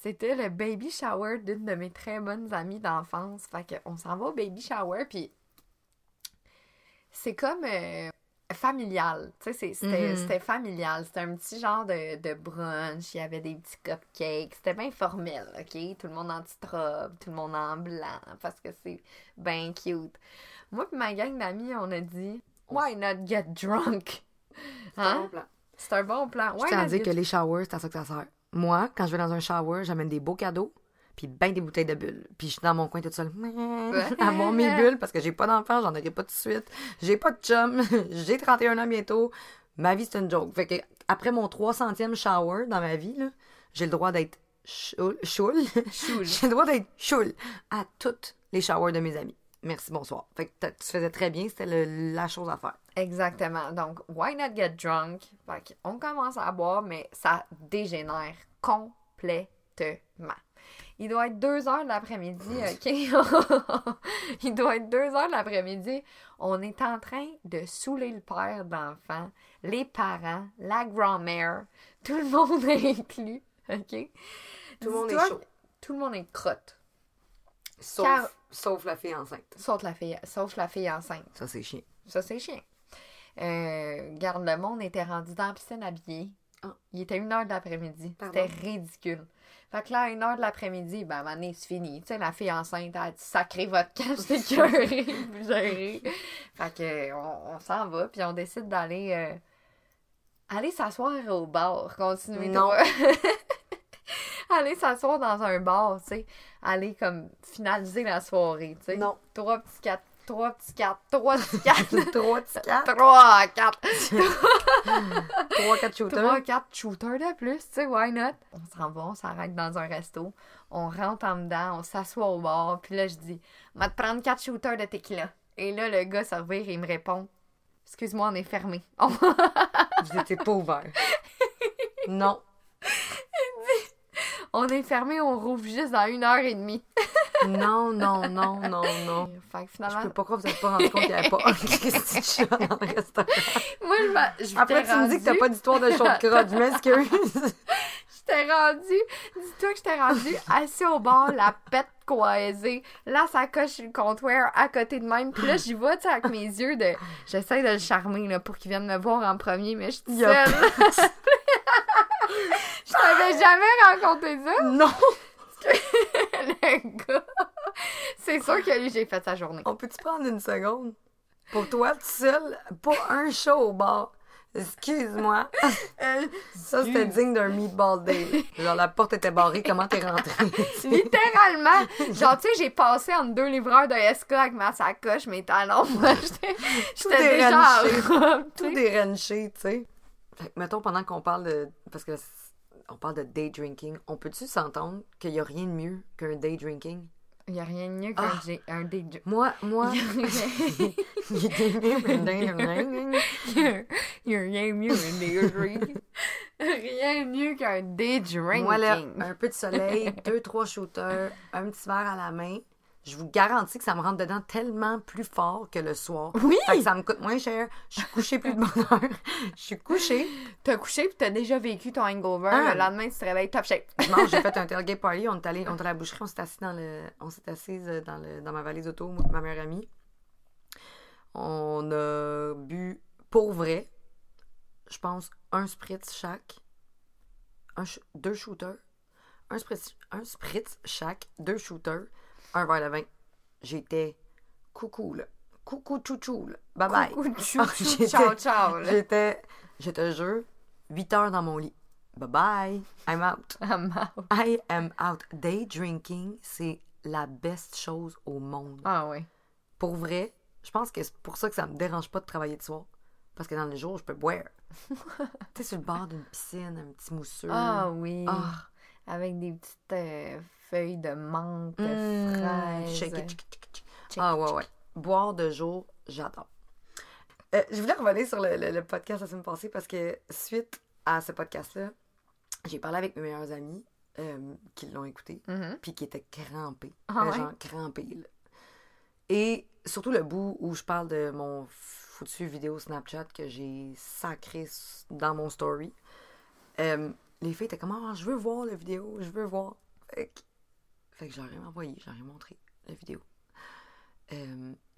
C'était le baby shower d'une de mes très bonnes amies d'enfance. Fait qu'on s'en va au baby shower, puis c'est comme euh, familial. Tu sais, c'est- c'était familial. C'était un petit genre de, de brunch. Il y avait des petits cupcakes. C'était bien formel, OK? Tout le monde en petite robe, tout le monde en blanc, parce que c'est bien cute. Moi et ma gang d'amis, on a dit « Why not get drunk? » C'est un Hein? bon plan. C'est un bon plan. Je Why tiens à dire que les showers, c'est à ça que ça sert. moi, quand je vais dans un shower, j'amène des beaux cadeaux, puis ben des bouteilles de bulles. Puis je suis dans mon coin toute seule, à boire mes bulles, parce que j'ai pas d'enfant, j'en aurai pas tout de suite. J'ai pas de chum, j'ai 31 ans bientôt. Ma vie, c'est une joke. Fait que après mon 300e shower dans ma vie, j'ai le droit d'être choule. choule. j'ai le droit d'être choule à toutes les showers de mes amis. Merci, bonsoir. Fait que tu faisais très bien, c'était la chose à faire. Exactement. Donc, why not get drunk? Fait on commence à boire, mais ça dégénère complètement. Il doit être 2 heures de l'après-midi, OK? Il doit être 2 heures de l'après-midi. On est en train de saouler le père d'enfant, les parents, la grand-mère, tout le monde est inclus, OK? Tout le monde est chaud. Tout le monde est crotte, Sauf, Car- sauf la fille enceinte. sauf la fille, sauf la fille enceinte. Ça, c'est chiant. Ça, c'est chiant. Euh, garde le monde était rendu dans la piscine habillé. Ah. Il était une heure de l'après-midi. C'était ridicule. Fait que là, à une heure de l'après-midi, ben, à c'est fini. Tu sais, la fille enceinte, elle a dit sacré votre cache, c'est vous gérez. Fait que, on, on s'en va, puis on décide d'aller euh, aller s'asseoir au bar. Continuer Non. aller s'asseoir dans un bar, tu sais. Aller comme finaliser la soirée, tu sais. Non. Trois petits quatre, trois petits quatre, trois petits quatre. Trois petits quatre, Trois, quatre. trois, quatre shooters. Trois, quatre shooters de plus, tu sais, why not? On s'en va, on s'arrête dans un resto, on rentre en dedans, on s'assoit au bar, puis là, je dis, va te prendre quatre shooters de tequila. Et là, le gars se revire et il me répond, excuse-moi, on est fermé. Vous étiez pas ouvert. Non. on est fermé, on rouvre juste dans une heure et demie. Non, non, non, non, non. Fait que Je finalement, peux pas croire que vous n'êtes pas rendu compte qu'il n'y avait pas un Christy de chat dans le restaurant. moi, je m'a- je Après, t'ai tu me dis que t'as pas d'histoire de chaud de crotte. Je m'excuse. J'étais rendu, dis-toi que j'étais rendu assis au bar, la pète coisée, la sacoche sur le comptoir à côté de même. Puis là, j'y vois, tu sais, avec mes yeux de. J'essaie de le charmer, là, pour qu'il vienne me voir en premier, mais je suis seule. Je t'avais jamais raconté ça, Non. le gars. C'est sûr que lui, j'ai fait sa journée. On peut-tu prendre une seconde? Pour toi, tout seul, pas un show au bar. Excuse-moi. Ça, c'était digne d'un meatball day. Genre, la porte était barrée. Comment t'es rentrée? Littéralement. Genre, tu sais, j'ai passé entre deux livreurs de SK avec ma sacoche, mes talons. J'étais déjà en robe, Tout déranché, tu sais. Fait que, mettons, pendant qu'on parle de. Parce que on parle de day drinking, on peut-tu s'entendre qu'il n'y a rien de mieux qu'un day drinking? Il n'y a rien de mieux qu'un Ah. J- un DJ. Moi, moi. Il y a rien de mieux qu'un day drink. Rien de mieux qu'un day drinking. Moi, là, un peu de soleil, deux, trois shooters, un petit verre à la main. Je vous garantis que ça me rentre dedans tellement plus fort que le soir. Oui! Fait que ça me coûte moins cher. Je suis couchée plus de bonne heure. Je suis couchée. T'as couché pis t'as déjà vécu ton hangover. Ah. Le lendemain, tu te réveilles top shape. Dimanche, j'ai fait un tailgate party. On est allé, on est à la boucherie. On s'est assis dans le, on s'est assise dans le, dans ma valise auto, ma meilleure amie. On a bu pour vrai, je pense, un spritz chaque. Un, deux shooters. Un spritz, un spritz chaque. Deux shooters. Un verre de vin. J'étais coucou, là. Coucou, chouchou, là. Bye bye. Coucou, chou, Ah, chou, j'étais- ciao, ciao. J'étais, je te jure, 8 heures dans mon lit. Bye bye. I'm out. I'm out. I am out. Day drinking, c'est la best chose au monde. Ah ouais. Pour vrai, je pense que c'est pour ça que ça me dérange pas de travailler de soir. Parce que dans le jour, je peux boire. tu sais, sur le bord d'une piscine, un petit mousseux. Ah oui. Ah. Avec des petites euh, feuilles de menthe, Mmh, fraises. shake it, Ah ouais, ouais. Boire de jour, j'adore. Euh, je voulais revenir sur le, le- le podcast la semaine passée parce que suite à ce podcast-là, j'ai parlé avec mes meilleurs amis euh, qui l'ont écouté. Mhm. puis qui était crampé. Ah ouais? Genre crampé, là. Et surtout le bout où je parle de mon foutu vidéo Snapchat que j'ai sacré dans mon story. Euh, les filles étaient comme Ah, je veux voir la vidéo, je veux voir. Fait que, fait que j'aurais envoyé, j'aurais montré la vidéo. Euh,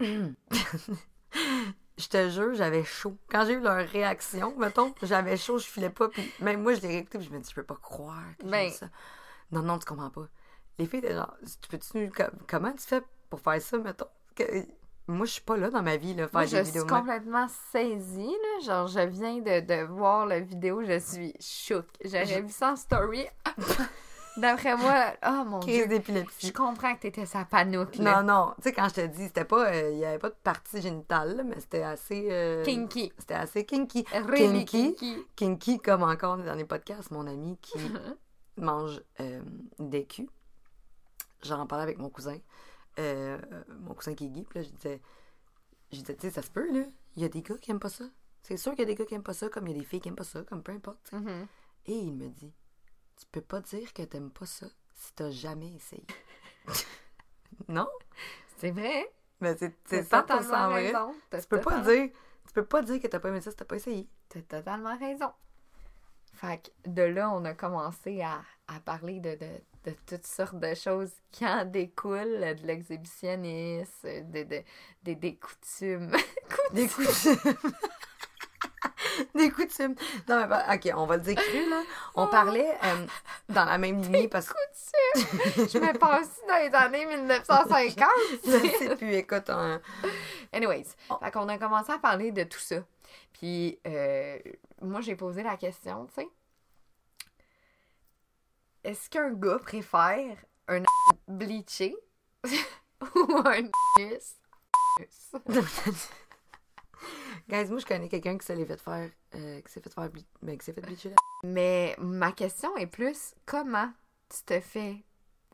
je te jure, j'avais chaud. Quand j'ai eu leur réaction, mettons, j'avais chaud, je filais pas, puis même moi, je l'ai réécouté, puis je me dis, je peux pas croire que Ben- ça. Non, non, tu comprends pas. Les filles étaient genre, tu peux-tu, co- comment tu fais pour faire ça, mettons? Que- moi, je suis pas là dans ma vie, là, faire Moi, des je vidéos. suis complètement saisie, là. Genre, je viens de, de voir la vidéo, je suis chouk. J'aurais Je- vu ça en story. D'après moi, oh mon Crise dieu. Je d'épilepsie. comprends que t'étais sa panoute, là. Non, non. Tu sais, quand je te dis, c'était pas. euh, Il y avait pas de partie génitale, là, mais c'était assez. euh, Kinky. C'était assez kinky. Really Kinky. kinky. Kinky, comme encore dans les podcasts, mon ami qui mange euh, des culs. J'en parlais avec mon cousin. Euh, mon cousin qui est gay. Puis là, je disais, je disais, tu sais, ça se peut, là. Il y a des gars qui aiment pas ça. C'est sûr qu'il y a des gars qui aiment pas ça, comme il y a des filles qui aiment pas ça, comme peu importe. Mhm. Et il me dit, tu peux pas dire que t'aimes pas ça si t'as jamais essayé. non? C'est vrai. Mais c'est c'est T'as 100% totalement vrai. raison. Tu peux pas dire, tu peux pas dire que t'as pas aimé ça si t'as pas essayé. T'as totalement raison. Fait que de là, on a commencé à, à parler de, de, de toutes sortes de choses qui en découlent, de l'exhibitionnisme, de, de, des- des coutumes. Des coutumes. Des coutumes. Non, mais pas- ok, on va le dire cru, là. On parlait euh, dans la même lignée parce que. coutumes! Je me pense aussi dans les années 1950. Je sais plus, écoute, un- Anyways, Oh. fait qu'on a commencé à parler de tout ça. Puis, euh, moi, j'ai posé la question, tu sais. Est-ce qu'un gars préfère un bleaché ou un? Guys, moi, je connais quelqu'un qui s'est fait faire. euh, qui s'est fait faire. bli- qui s'est fait bleacher là. Mais ma question est plus comment tu te fais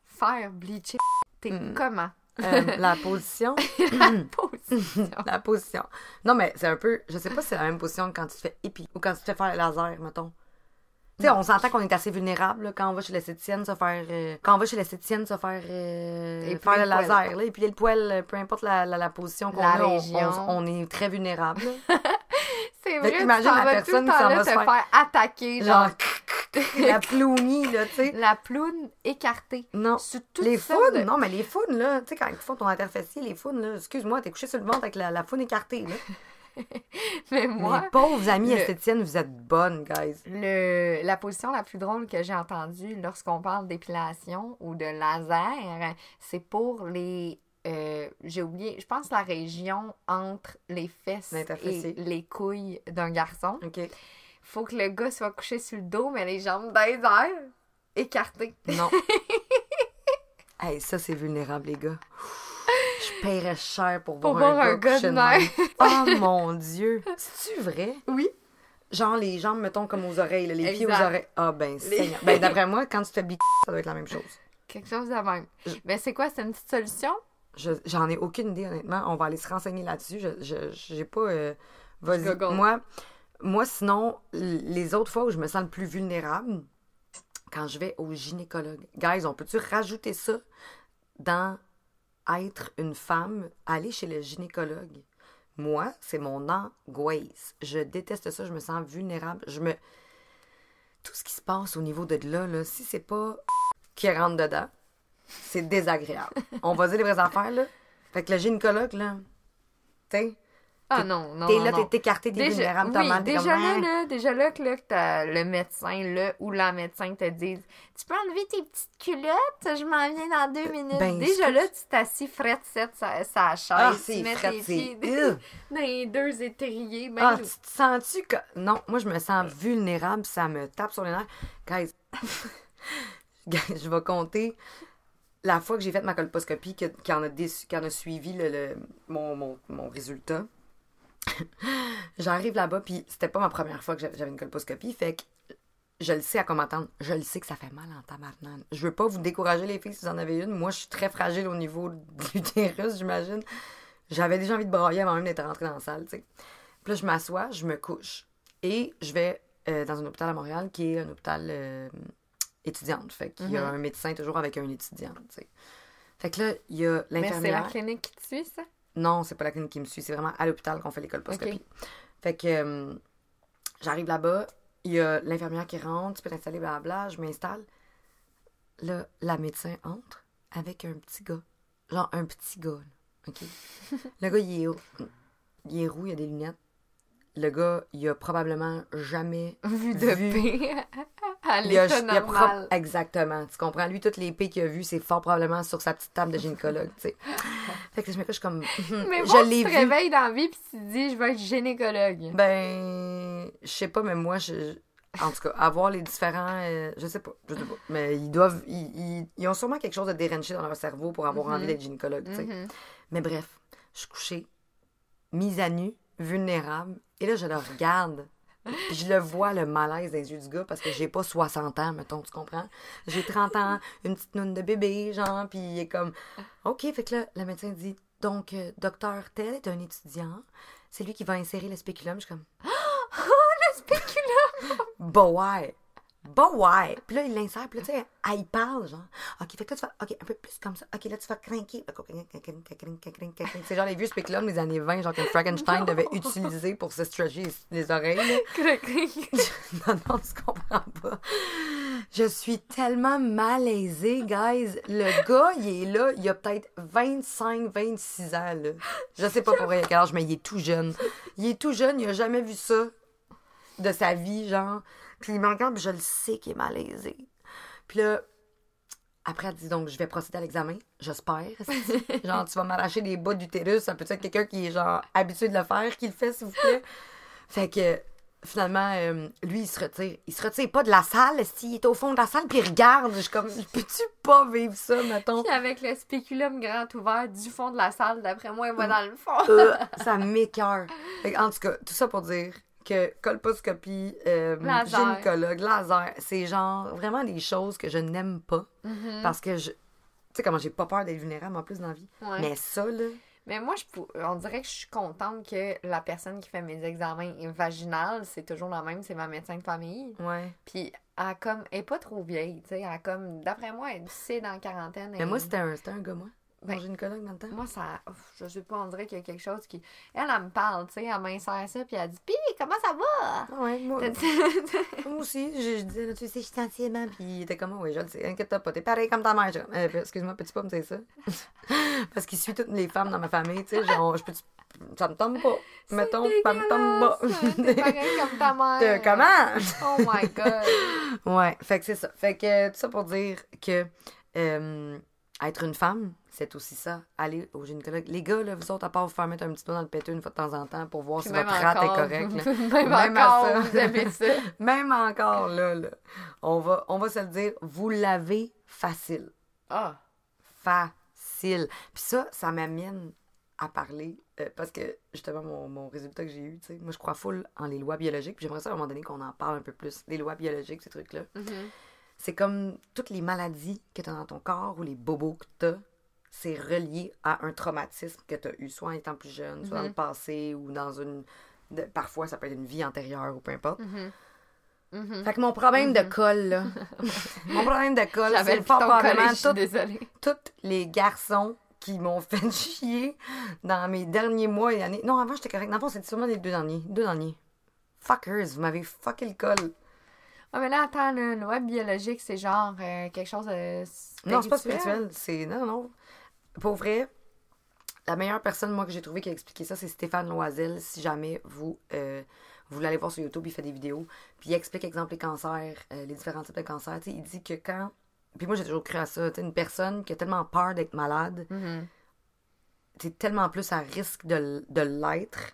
faire bleacher? T'es Hmm. comment? Euh, la position? la position. la position. Non, mais c'est un peu. Je sais pas si c'est la même position que quand tu te fais épi ou quand tu te fais faire le laser, mettons. Tu sais, on s'entend qu'on est assez vulnérable là, quand on va chez l'esthéticienne se faire. euh, quand on va chez l'esthéticienne se faire. euh, Épiler faire le le poil. laser, là, épiler le poil, euh, peu importe la, la, la position qu'on a, on- on, on est très vulnérable. C'est vrai, t'en la personne tout le qui s'en temps va se faire, faire- attaquer, genre, Genre, la plounie, là, tu sais. la ploune écartée. Non. Sur Les founes, de- non, mais les founes, là, tu sais, quand ils font ton interfessier, les founes, là, excuse-moi, t'es couché sur le ventre avec la, la foune écartée, là. Mais moi, Mes pauvres amis le- esthéticiennes, vous êtes bonnes, guys. le, la position la plus drôle que j'ai entendue lorsqu'on parle d'épilation ou de laser, c'est pour les. euh, j'ai oublié, je pense la région entre les fesses et les couilles d'un garçon. OK. Faut que le gars soit couché sur le dos, mais les jambes dans les airs, écartées. Non. hey, ça, c'est vulnérable, les gars. Je paierais cher pour, Pour voir, un gars de même. Oh mon Dieu. C'est-tu vrai? Oui. Genre les jambes, mettons, comme aux oreilles, là, les pieds aux oreilles. Ah, ben, Les-. Ben, d'après moi, quand tu te fais biquer, ça doit être la même chose. Quelque chose de même. Je- Mais c'est quoi, c'est une petite solution? Je- J'en ai aucune idée, honnêtement. On va aller se renseigner là-dessus. Je je- j'ai pas. euh, Vas-y. Moi, moi, sinon, les autres fois où je me sens le plus vulnérable, quand je vais au gynécologue. Guys, on peut-tu rajouter ça dans être une femme, aller chez le gynécologue? Moi, c'est mon angoisse. Je déteste ça. Je me sens vulnérable. Je me. Tout ce qui se passe au niveau de là, là si c'est pas qui rentre dedans, c'est désagréable. On va dire les vraies affaires, là. Fait que le gynécologue, là, tu sais, Ah non, non. t'es non, là, t'es écarté, t'es Déjà, vulnérable, oui, mal, déjà comme... là, Hein? là, déjà là que, là, que t'as le médecin là, ou la médecin te dise Tu peux enlever tes petites culottes, je m'en viens dans deux minutes. ben, déjà là, tu t'assis frette cette sa, sa chaise, Ah, tu mets fret, tes pieds dans les deux étriers. Ben, Ah, tu te sens-tu que... Non, moi, je me sens vulnérable, ça me tape sur les nerfs. Guys, je vais compter la fois que j'ai fait ma colposcopie qui en a, déçu- qui en a suivi le, le- mon, mon, mon résultat. J'arrive là-bas, puis c'était pas ma première fois que j'avais une colposcopie, fait que je le sais à comment attendre. Je le sais que ça fait mal en tabarnane. Je veux pas vous décourager, les filles, si vous en avez une. Moi, je suis très fragile au niveau de l'utérus, j'imagine. J'avais déjà envie de brailler avant même d'être rentrée dans la salle, tu sais. Puis là, je m'assois, je me couche. Et je vais euh, dans un hôpital à Montréal qui est un hôpital euh, étudiante. Fait qu'il y a Mhm. un médecin toujours avec un étudiant, tu sais. Fait que là, il y a Mais c'est la l'infirmière. clinique qui te suit, ça? Non, c'est pas la clinique qui me suit, c'est vraiment à l'hôpital qu'on fait les colposcopies. Fait que euh, j'arrive là-bas, il y a l'infirmière qui rentre, tu peux t'installer, blablabla, je m'installe. Là, la médecin entre avec un petit gars. Genre un petit gars, là, OK? le gars, il est, roux. il est roux, il a des lunettes. Le gars, il a probablement jamais Vu de Vu. À Il a- il propre- Exactement. Tu comprends? Lui, toutes les pays qu'il a vues, c'est fort probablement sur sa petite table de gynécologue, tu sais. Fait que je me couche comme. Mais je l'ai tu te vu. réveilles dans la vie puis tu te dis, je vais être gynécologue. Ben, je sais pas, mais moi, je. En tout cas, avoir les différents. euh, je sais pas, je sais pas. Mais ils doivent. Ils, ils- ils ont sûrement quelque chose de déranché dans leur cerveau pour avoir envie d'être gynécologue, tu sais. Mhm. Mais bref, je suis couchée, mise à nu, vulnérable. Et là, je le regarde. Je le vois, le malaise des yeux du gars, parce que j'ai pas 60 ans, mettons, tu comprends? J'ai 30 ans, une petite noune de bébé, genre, puis il est comme... OK, fait que là, le médecin dit, donc, euh, docteur tel est un étudiant, c'est lui qui va insérer le spéculum. Je suis comme... Le spéculum! Bah ouais. Bah ouais. Puis là, il l'insère, puis là, tu sais, elle, il parle, genre. OK, fait que là, tu fais, OK, un peu plus comme ça. OK, là, tu vas crinquer. C'est genre les vieux spéculums des années 20, genre que Frankenstein devait utiliser pour se stretcher les, les oreilles. non, non, tu comprends pas. Je suis tellement malaisée, guys. Le gars, il est là, il a peut-être 25, 26 ans, là. Je sais pas pour quel âge, mais il est tout jeune. Il est tout jeune, il a jamais vu ça de sa vie, genre. Puis il me regarde, puis je le sais qu'il est malaisé. Puis là, après, elle dit donc, je vais procéder à l'examen. J'espère. genre, tu vas m'arracher des bas d'utérus. Ça peut être quelqu'un qui est, genre, habitué de le faire, qui le fait, s'il vous plaît? Fait que, finalement, euh, lui, il se retire. Il se retire pas de la salle, s'il est au fond de la salle, puis il regarde. Je suis comme, peux-tu pas vivre ça, mettons? Puis avec le spéculum grand ouvert du fond de la salle, d'après moi, il va dans le fond. Euh, ça m'écœure. En tout cas, tout ça pour dire que colposcopie, euh, Laser. gynécologue, laser, c'est genre vraiment des choses que je n'aime pas. Mhm. Parce que je. Tu sais comment j'ai pas peur d'être vulnérable en plus dans la vie. Ouais. Mais ça, là. Mais moi, je on dirait que je suis contente que la personne qui fait mes examens vaginales, c'est toujours la même, c'est ma médecin de famille. Ouais. Puis elle comme, elle est pas trop vieille, tu sais, elle comme, d'après moi, elle sait dans la quarantaine. Mais moi, c'était un, c'était un gars, moi. Ben, Mon gynécologue dans le temps? Moi, ça, je sais pas, on dirait qu'il y a quelque chose qui... Elle, elle me parle, tu sais, elle m'insère ça, puis elle dit, pis comment ça va? Ah ouais, moi, moi aussi, je, je disais, tu sais, je suis sensible, puis il était comme, oui, je le sais, inquiète-toi pas, t'es pareil comme ta mère. Euh, excuse-moi, peux-tu pas me dire ça? Parce qu'il suit toutes les femmes dans ma famille, tu sais, genre, je peux ça me tombe pas. Mettons, ça me tombe pas. T'es pareil comme ta mère. Comment? Oh my god. Ouais, fait que c'est ça. Fait que tout ça pour dire que euh, être une femme, c'est aussi ça. Aller au gynécologue. Les gars, là, vous autres, à part vous faire mettre un petit doigt dans le péteux une fois de temps en temps pour voir Puis si votre rate est correcte. Même, Même à encore, ça. vous avez ça. Même encore là, là. On va, on va se le dire, vous l'avez facile. Ah. Facile. Puis ça, ça m'amène à parler euh, parce que justement, mon, mon résultat que j'ai eu, tu sais, moi je crois full en les lois biologiques. Puis j'aimerais ça à un moment donné qu'on en parle un peu plus. Les lois biologiques, ces trucs-là. Mhm. C'est comme toutes les maladies que tu as dans ton corps ou les bobos que tu as, c'est relié à un traumatisme que tu as eu, soit en étant plus jeune, soit dans le passé ou dans une. de- parfois, ça peut être une vie antérieure ou peu importe. Mhm. Fait que mon problème de colle, là. mon problème de colle, c'est le fort probablement tous les garçons qui m'ont fait chier dans mes derniers mois et années. Non, avant, j'étais correct. Dans le fond, c'était sûrement les deux derniers. Deux derniers. Fuckers, vous m'avez fucké le col. Ah, mais là, attends, là, le web biologique, c'est genre euh, quelque chose de. Non, c'est pas spirituel. C'est. Non, non. Pour vrai, la meilleure personne, moi, que j'ai trouvé qui a expliqué ça, c'est Stéphane Loisel. Si jamais vous. euh, vous voulez aller voir sur YouTube, il fait des vidéos. Puis il explique, exemple, les cancers, euh, les différents types de cancers. Il dit que quand. Puis moi, j'ai toujours cru à ça. Tu sais, une personne qui a tellement peur d'être malade, Mhm. t'es tellement plus à risque de, de l'être.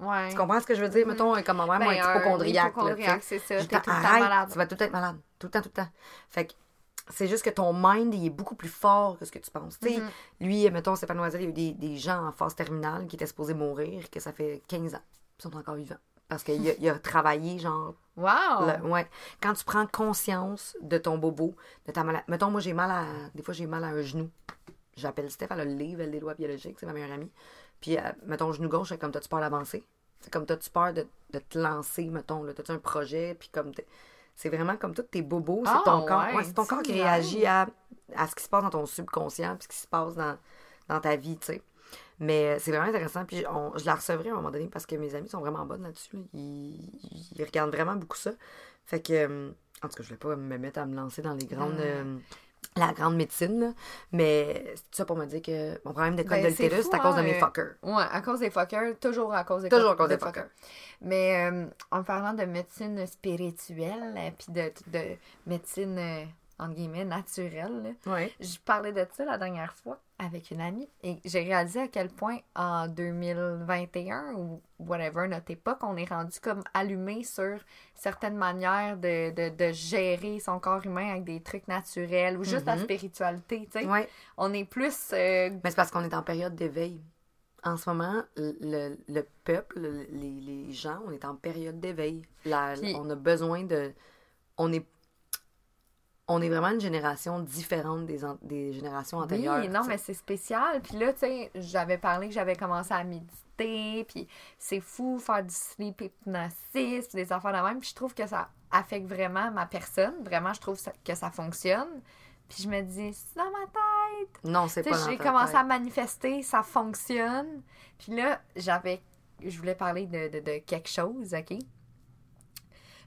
Ouais. Tu comprends ce que je veux dire? Mettons, comme ma mère, Ben, moi, est hypochondriaque. c'est ça. Tout le temps arrête, malade. tu vas tout le temps être malade. Tout le temps, tout le temps. Fait que c'est juste que ton mind, il est beaucoup plus fort que ce que tu penses. Tu sais, Mhm. lui, mettons, Stéphane Noisel, il y a eu des, des gens en phase terminale qui étaient supposés mourir, que ça fait 15 ans. Ils sont encore vivants. Parce qu'il a, il a travaillé, genre, Wow! le- ouais. Quand tu prends conscience de ton bobo, de ta maladie. Mettons, moi, j'ai mal à. Des fois, j'ai mal à un genou. J'appelle Steph, elle a le livre, elle des lois biologiques, c'est ma meilleure amie. Puis, euh, mettons, genou gauche, c'est comme t'as-tu peur d'avancer? C'est comme t'as-tu peur de, de te lancer, mettons, là? T'as-tu un projet? Puis, comme. C'est vraiment comme tous tes bobos, c'est Ah, ton corps. ouais, Ouais, c'est ton corps qui réagit à, à ce qui se passe dans ton subconscient, puis ce qui se passe dans, dans ta vie, tu sais. Mais euh, c'est vraiment intéressant. Puis on- je la recevrai à un moment donné parce que mes amis sont vraiment bonnes là-dessus. là. Ils, ils regardent vraiment beaucoup ça. Fait que, euh, en tout cas, je voulais pas me mettre à me lancer dans les grandes. Ah. euh, la grande médecine, là. Mais c'est ça pour me dire que mon problème de Ben, de c'est l'utérus, fou, c'est à cause de hein, mes euh, fuckers. Ouais, à cause des fuckers, toujours à cause des Toujours à cause des des fuckers. Mais euh, en parlant de médecine spirituelle, et puis de, de médecine, euh, entre guillemets, naturelle, là, Ouais. je parlais de ça la dernière fois avec une amie et j'ai réalisé à quel point en 2021 ou whatever, notre époque, on est rendu comme allumé sur certaines manières de, de, de gérer son corps humain avec des trucs naturels ou juste la Mhm. spiritualité, tu sais. Ouais. On est plus... euh, Mais c'est parce qu'on est en période d'éveil. En ce moment, le, le peuple, le- les, les gens, on est en période d'éveil. On a besoin de. On est. On est vraiment une génération différente des, an- des générations antérieures. Oui, non, mais c'est spécial. Puis là, tu sais, j'avais parlé que j'avais commencé à méditer, puis c'est fou faire du sleep hypnosis, puis des affaires de même. Puis je trouve que ça affecte vraiment ma personne. Vraiment, je trouve ça- que ça fonctionne. Puis je me dis, c'est dans ma tête. Non, c'est pas j'ai commencé à manifester, ça fonctionne. Puis là, j'avais. Je voulais parler de, de, de quelque chose, OK?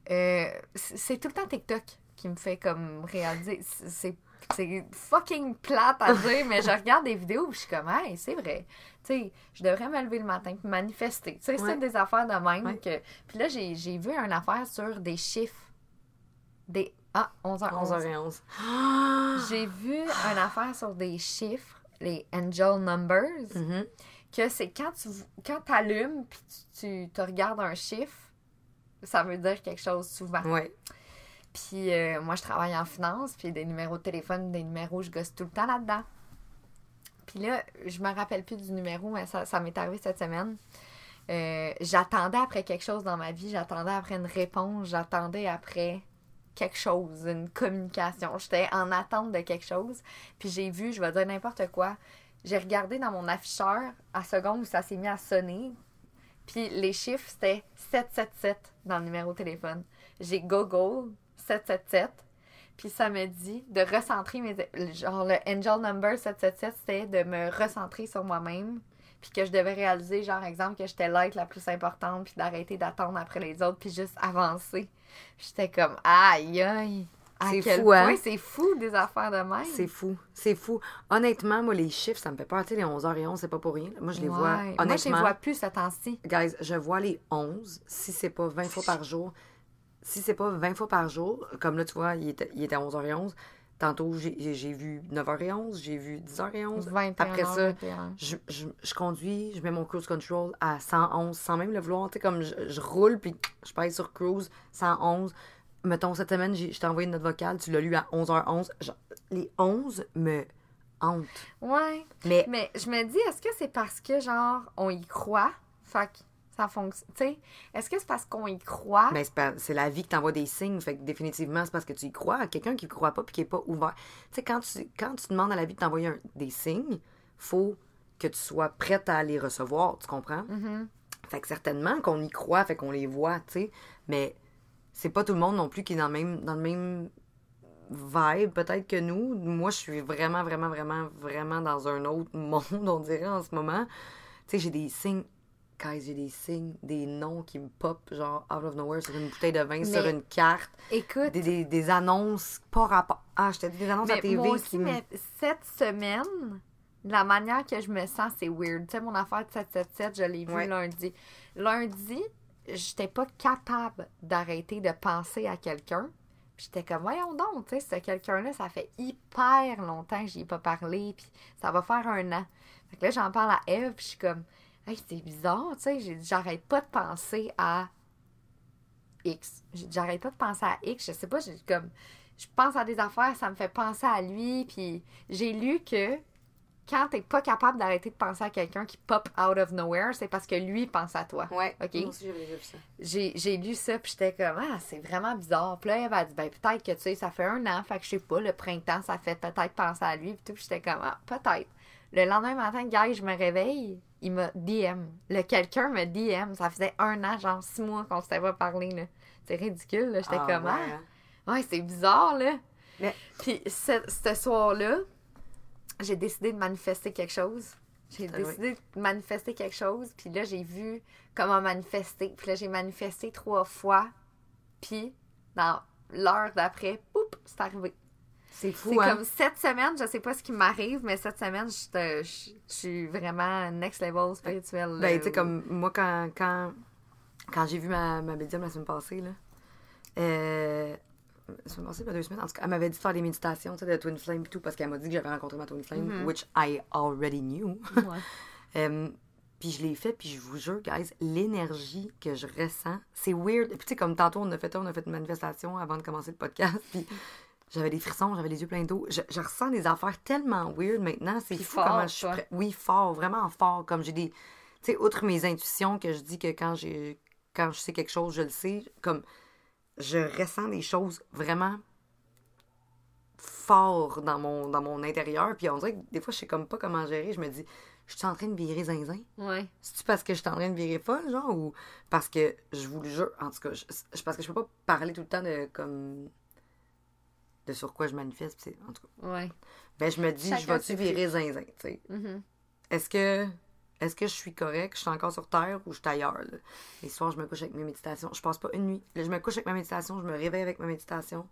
Euh, c'est tout le temps TikTok qui me fait comme réaliser. C'est- C'est fucking plate à dire, mais je regarde des vidéos et je suis comme, hey, c'est vrai. Tu sais, je devrais me lever le matin et manifester. Tu sais, Ouais. c'est des affaires de même. Ouais. Que... Puis là, j'ai j'ai vu une affaire sur des chiffres. Des. Ah, 11h11. 11h11. J'ai vu une affaire sur des chiffres, les angel numbers, Mhm. que c'est quand tu quand allumes puis tu, tu te regardes un chiffre, ça veut dire quelque chose souvent. Ouais. Puis euh, moi, je travaille en finance, puis des numéros de téléphone, des numéros, je gosse tout le temps là-dedans. Puis là, je me rappelle plus du numéro, mais ça, m'est arrivé cette semaine. Euh, j'attendais après quelque chose dans ma vie, j'attendais après une réponse, j'attendais après quelque chose, une communication. J'étais en attente de quelque chose. Puis j'ai vu, je vais dire n'importe quoi, j'ai regardé dans mon afficheur à seconde où ça s'est mis à sonner. Puis les chiffres, c'était 777 dans le numéro de téléphone. J'ai Google 777. Puis ça me dit de recentrer mes. Genre, le angel number 777, c'était de me recentrer sur moi-même. Puis que je devais réaliser, genre, exemple, que j'étais l'être la plus importante. Puis d'arrêter d'attendre après les autres. Puis juste avancer. J'étais comme, aïe, aïe. C'est fou, hein? c'est fou des affaires de même. C'est fou. C'est fou. Honnêtement, moi, les chiffres, ça me fait peur. Tu sais, les 11h11, c'est pas pour rien. Moi, je les vois. Honnêtement. Moi, je les vois plus ce temps-ci. Guys, je vois les 11, si c'est pas 20 fois par jour. Si c'est pas 20 fois par jour, comme là, tu vois, il était, il était à 11h11. Tantôt, j'ai vu 9h11, j'ai vu 10h11. 21 Après ça, 21. je, je, je conduis, je mets mon cruise control à 111 sans même le vouloir. Tu sais, comme je, je roule, puis je pèse sur cruise 111. Mettons, cette semaine, je t'ai envoyé une note vocale, tu l'as lu à 11h11. Genre, les 11 me hantent. Ouais. Mais Mais je me dis, est-ce que c'est parce que, genre, on y croit? Fait ça fonctionne. Tu sais, est-ce que c'est parce qu'on y croit? Ben, c'est pas- c'est la vie qui t'envoie des signes. Fait que définitivement, c'est parce que tu y crois. Quelqu'un qui ne croit pas puis qui n'est pas ouvert. Tu sais, quand tu, quand tu demandes à la vie de t'envoyer des signes, faut que tu sois prête à les recevoir. Tu comprends? Mhm. Fait que certainement qu'on y croit, fait qu'on les voit, tu sais. Mais c'est pas tout le monde non plus qui est dans le même, dans le même vibe, peut-être que nous. Moi, je suis vraiment, vraiment, vraiment, vraiment dans un autre monde, on dirait, en ce moment. Tu sais, j'ai des signes. Guys, j'ai des signes, des noms qui me pop, genre out of nowhere, sur une bouteille de vin, sur une carte, Écoute, des, des, des annonces pas rapport. Ah, je te dis des annonces à mais TV moi aussi, qui mais cette semaine, la manière que je me sens, c'est weird. Tu sais, mon affaire de 777, je l'ai vu Ouais. lundi. Lundi, j'étais pas capable d'arrêter de penser à quelqu'un. Puis j'étais comme, voyons donc, tu sais, ce quelqu'un-là, ça fait hyper longtemps que j'y ai pas parlé, puis ça va faire un an. Fait que là, j'en parle à Eve, puis je suis comme, hey, c'est bizarre, tu sais, j'ai dit, j'arrête pas de penser à X. J'ai J'arrête pas de penser à X, je sais pas, j'ai comme, je pense à des affaires, ça me fait penser à lui, puis j'ai lu que quand t'es pas capable d'arrêter de penser à quelqu'un qui pop out of nowhere, c'est parce que lui pense à toi. Ouais, Ok? moi aussi, j'avais vu ça. J'ai j'ai lu ça, puis j'étais comme, ah, c'est vraiment bizarre. Puis là, elle m'a dit, ben, peut-être que, tu sais, ça fait un an, fait que je sais pas, le printemps, ça fait peut-être penser à lui, puis tout, puis j'étais comme, ah, peut-être. Le lendemain matin, gars, je me réveille, il m'a DM. Le quelqu'un me DM. Ça faisait un an, genre six mois qu'on s'était pas parlé, là. C'est ridicule, là. J'étais Ah, comme, ouais, ah, hein. ouais, c'est bizarre, là. Mais- Puis ce, ce soir-là, j'ai décidé de manifester quelque chose. J'ai Ah décidé de manifester quelque chose, puis là, j'ai vu comment manifester. Puis là, j'ai manifesté trois fois, puis dans l'heure d'après, poup, c'est arrivé. C'est fou, C'est hein? comme cette semaine, je sais pas ce qui m'arrive, mais cette semaine, je te- je je suis vraiment next level spirituel. Ben, tu sais, comme moi, quand, quand, quand j'ai vu ma, ma médium la semaine passée, là, euh, la semaine passée, pas deux semaines, en tout cas, elle m'avait dit de faire des méditations, tu sais, de Twin Flame et tout, parce qu'elle m'a dit que j'avais rencontré ma Twin Flame, Mhm. which I already knew. Ouais. Euh, puis je l'ai fait, puis je vous jure, guys, l'énergie que je ressens, c'est weird. Puis tu sais, comme tantôt, on a fait, on a fait une manifestation avant de commencer le podcast, puis j'avais des frissons, j'avais les yeux pleins d'eau. Je, je ressens des affaires tellement weird maintenant. C'est fou fort, comment je suis toi. prête- Oui, fort, vraiment fort. Comme j'ai des. Tu sais, outre mes intuitions, que je dis que quand j'ai quand je sais quelque chose, je le sais, comme je ressens des choses vraiment fort dans mon, dans mon intérieur. Puis on dirait que des fois, je sais comme pas comment gérer. Je me dis, je suis en train de virer zinzin. Ouais. C'est-tu parce que je suis en train de virer folle, genre, ou parce que je vous le jure, en tout cas, je- parce que je peux pas parler tout le temps de comme. De sur quoi je manifeste, c'est- en tout cas. Ouais. Ben, je me dis, je vais-tu virer zinzin, tu sais? Mhm. Est-ce que. Est-ce que je suis correct? Je suis encore sur Terre ou je suis ailleurs? Là? Les soirs, je me couche avec mes méditations. Je passe pas une nuit. Là, je me couche avec ma méditation, je me réveille avec ma méditation.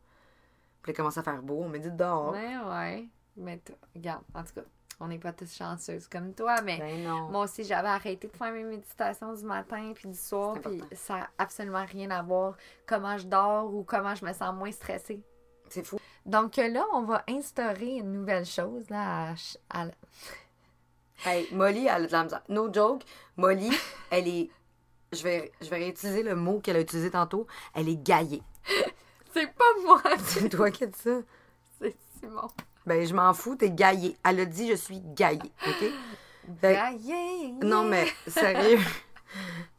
Puis là, il commence à faire beau. On médite dehors. Ouais, ouais. Mais t- regarde, en tout cas, on n'est pas tous chanceuses comme toi, mais Ben non. moi aussi, j'avais arrêté de faire mes méditations du matin puis du soir, puis ça n'a absolument rien à voir comment je dors ou comment je me sens moins stressée. C'est fou. Donc là, on va instaurer une nouvelle chose là, à Hey, Molly, elle a de la misère. No joke. Molly, elle est. Je vais, je vais réutiliser le mot qu'elle a utilisé tantôt. Elle est gaillée. C'est pas moi, C'est toi qui as dit ça? c'est Simon. Ben, je m'en fous, t'es gaillée. Elle a dit, je suis gaillée. OK? Fait- yeah, yeah. non, mais sérieux.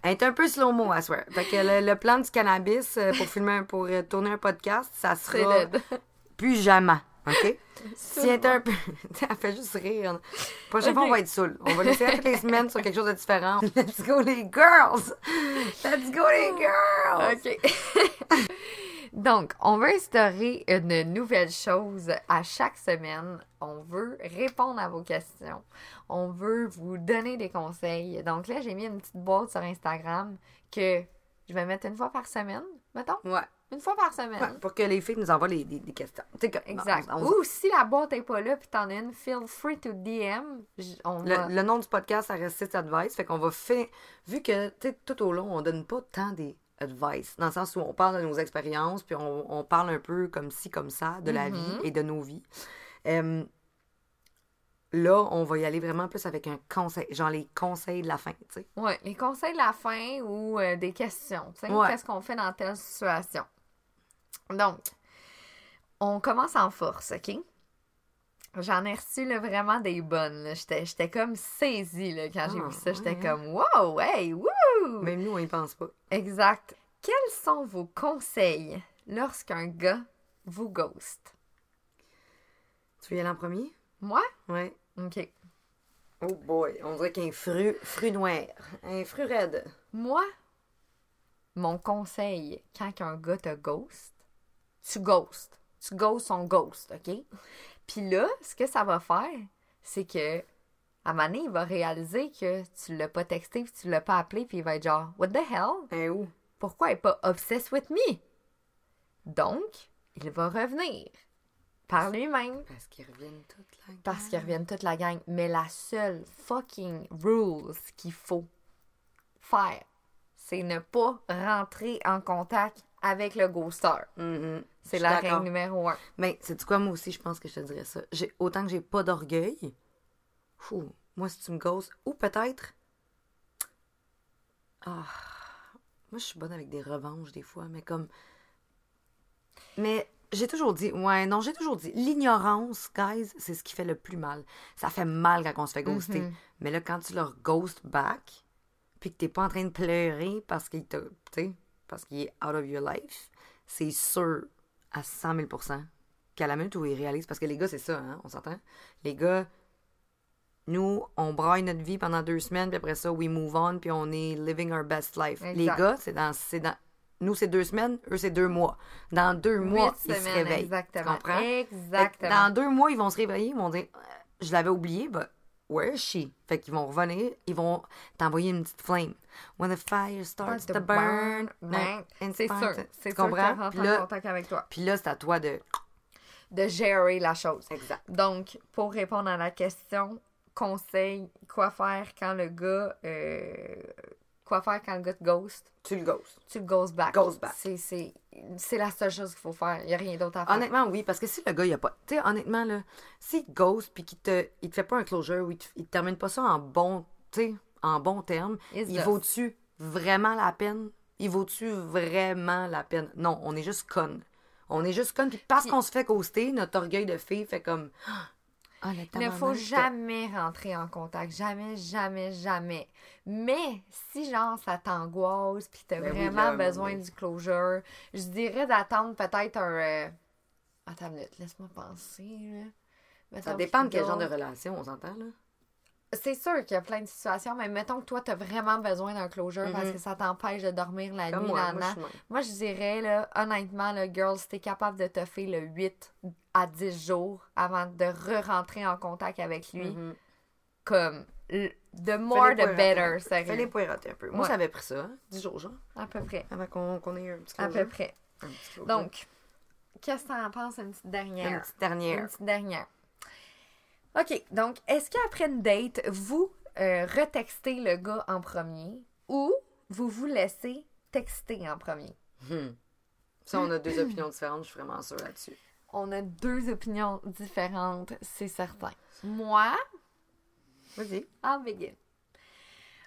Elle est un peu slow-mo, à swear. Fait que le, le plan du cannabis euh, pour filmer, pour euh, tourner un podcast, ça sera plus jamais. OK? Si elle est un peu. elle fait juste rire. Prochaine fois, on va être saoul. On va laisser toutes les semaines sur quelque chose de différent. Let's go, les girls! Let's go, les girls! OK. Donc, on veut instaurer une nouvelle chose à chaque semaine. On veut répondre à vos questions. On veut vous donner des conseils. Donc là, j'ai mis une petite boîte sur Instagram que je vais mettre une fois par semaine, mettons. Ouais. Une fois par semaine. Ouais, Pour que les filles nous envoient les, questions. Que- Exact. on- Ou si la boîte est pas là puis t'en as une, feel free to DM. Va... Le, nom du podcast, ça reste Advice. Fait qu'on va faire. Vu que, tu sais, tout au long, on donne pas tant des advice. Dans le sens où on parle de nos expériences, puis on, on parle un peu comme ci, comme ça, de la Mhm. vie et de nos vies. Euh, là, on va y aller vraiment plus avec un conseil, genre les conseils de la fin, tu sais. Ouais, les conseils de la fin ou euh, des questions. tu sais, Ouais. Qu'est-ce qu'on fait dans telle situation? Donc, on commence en force, OK? J'en ai reçu là, vraiment des bonnes. J'étais comme saisie là, quand j'ai Ah, vu ça. J'étais ouais, comme Wow, hey, wouh! Même nous, on y pense pas. Exact. Quels sont vos conseils lorsqu'un gars vous ghost? Tu veux y aller en premier? Moi? Ouais. OK. Oh boy, on dirait qu'un fruit, fruit noir. Un fruit raide. Moi, mon conseil, quand un gars te ghost, tu ghost. Tu ghost son ghost, OK? Puis là, ce que ça va faire, c'est que à il va réaliser que tu l'as pas texté, puis tu l'as pas appelé, puis il va être genre What the hell? Un où? Pourquoi il est pas obsessed with me? Donc, il va revenir par lui-même Parce qu'ils reviennent toute la parce qu'ils reviennent toute la gang. Mais la seule fucking rules qu'il faut faire, c'est ne pas rentrer en contact avec le ghoster. C'est la règle numéro un. Mais c'est quoi, moi aussi, je pense que je te dirais ça. J'ai, autant que j'ai pas d'orgueil, fou, moi, si tu me gosses, ou peut-être. Ah, moi, je suis bonne avec des revanches des fois, mais comme. Mais j'ai toujours dit, ouais, non, j'ai toujours dit, l'ignorance, guys, c'est ce qui fait le plus mal. Ça fait mal quand on se fait ghoster. Mhm. Mais là, quand tu leur ghost back, puis que t'es pas en train de pleurer parce qu'il t'a, tu sais, parce qu'il est out of your life, c'est sûr à 100 000% qu'à la minute où ils réalisent, parce que les gars, c'est ça, hein, on s'entend? Les gars, nous, on braille notre vie pendant deux semaines, puis après ça, we move on, puis on est living our best life. Exact. Les gars, c'est dans, dans, nous, c'est deux semaines, eux, c'est deux mois. Dans deux mois, Huit ils se semaines, réveillent. Exactement. Tu comprends? Exactement. Dans deux mois, ils vont se réveiller, ils vont dire Je l'avais oublié, but where is she? Fait qu'ils vont revenir, ils vont t'envoyer une petite flame. When the fire starts Start to burn, burn, and c'est sûr. C'est sûr comprends? Puis là, contact avec toi. puis là, c'est à toi de. de gérer la chose. Exact. Donc, pour répondre à la question, conseil, quoi faire quand le gars. euh, quoi faire quand le gars te ghost? Tu le ghost. Tu le ghost back. Ghost back. C'est, c'est, c'est la seule chose qu'il faut faire. Il n'y a rien d'autre à faire. Honnêtement, oui, parce que si le gars, il a pas. Tu sais, honnêtement, là, s'il te ghost puis qu'il te, il te fait pas un closure ou il te, il te termine pas ça en bon, tu en bon terme, It's il vaut-tu vraiment la peine? Il vaut-tu vraiment la peine? Non, on est juste connes. On est juste connes. Puis parce qu'on se fait ghoster, notre orgueil de fille fait comme. Ah, Il ne faut jamais rentrer en contact. Jamais, jamais, jamais. Mais si, genre, ça t'angoisse puis t'as Ben oui, vraiment là, besoin oui. du closure, je dirais d'attendre peut-être un... euh, Attends une minute, laisse-moi penser, là. Ça dépend de quel genre de relation, on s'entend, là. C'est sûr qu'il y a plein de situations, mais mettons que toi, t'as vraiment besoin d'un closure parce Mhm. que ça t'empêche de dormir la Comme nuit, moi, nan, moi, nan. je suis même. Moi, je dirais, là, honnêtement, le girl, si t'es capable de te faire le 8 à 10 jours avant de re-rentrer en contact avec lui, Mhm. comme, l- the more the better, sérieux. poireauter un peu. Moi, Ouais. ça avait pris ça, hein, 10 jours, genre, À peu près. avant qu'on ait un petit À peu près. Un petit closure. Donc, qu'est-ce que t'en penses, une petite une dernière? petite dernière. Une petite dernière. OK, donc, est-ce qu'après une date, vous euh, retextez le gars en premier ou vous vous laissez texter en premier? Hmm. Ça, on a deux opinions différentes, je suis vraiment sûre là-dessus. On a deux opinions différentes, c'est certain. Moi, Vas-y. Begin.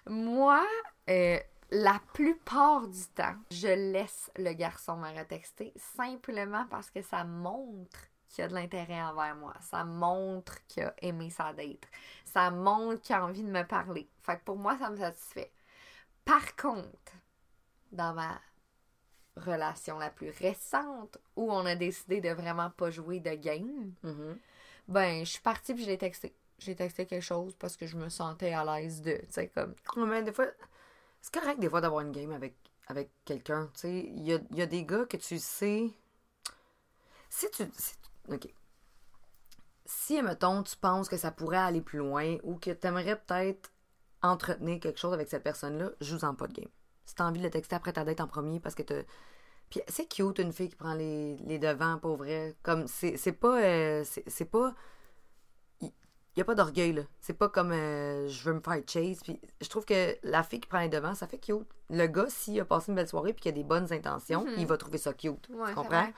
Moi, euh, la plupart du temps, je laisse le garçon me retexter simplement parce que ça montre qu'il a de l'intérêt envers moi. Ça montre qu'il a aimé sa date. Ça montre qu'il a envie de me parler. Fait que pour moi, ça me satisfait. Par contre, dans ma relation la plus récente, où on a décidé de vraiment pas jouer de game, Mhm. ben, je suis partie puis je l'ai texté. J'ai texté quelque chose parce que je me sentais à l'aise de, tu sais, comme... Ouais, mais des fois, c'est correct des fois d'avoir une game avec, avec quelqu'un. Tu sais, il y a, y a des gars que tu sais. Si tu. si- ok. Si, mettons, tu penses que ça pourrait aller plus loin ou que tu aimerais peut-être entretenir quelque chose avec cette personne-là, joue-en pas de game. Si t'as envie de le texter après ta date en premier parce que t'as. Puis c'est cute une fille qui prend les, les devants, pour vrai. Comme, c'est pas. euh, c'est pas. Il y a pas d'orgueil, là. C'est pas comme euh, je veux me faire chase. Puis je trouve que la fille qui prend les devants, ça fait cute. Le gars, s'il a passé une belle soirée puis qu'il a des bonnes intentions, Mhm. il va trouver ça cute. Ouais, tu comprends?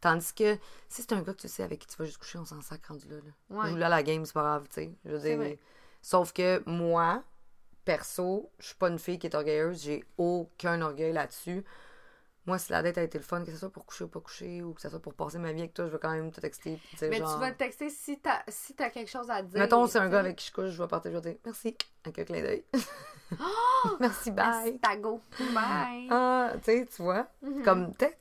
Tandis que si c'est un gars que tu sais avec qui tu vas juste coucher, on s'en sac rendu là. là. Ouais. Joue là la game, c'est pas grave, tu sais. Je veux dire. Sauf que moi, perso, je suis pas une fille qui est orgueilleuse. J'ai aucun orgueil là-dessus. Moi, si la date a été le fun, que ce soit pour coucher ou pas coucher, ou que ce soit pour passer ma vie avec toi, je veux quand même te texter. dire, Mais genre... tu vas te texter si t'as si t'as quelque chose à dire. Mettons, c'est un gars avec qui je couche, je vais partir, je vais dire merci, avec un clin d'œil. Oh! merci, bye. Merci, Tago. Bye. Ah, tu sais, tu vois, Mhm. comme, t'es.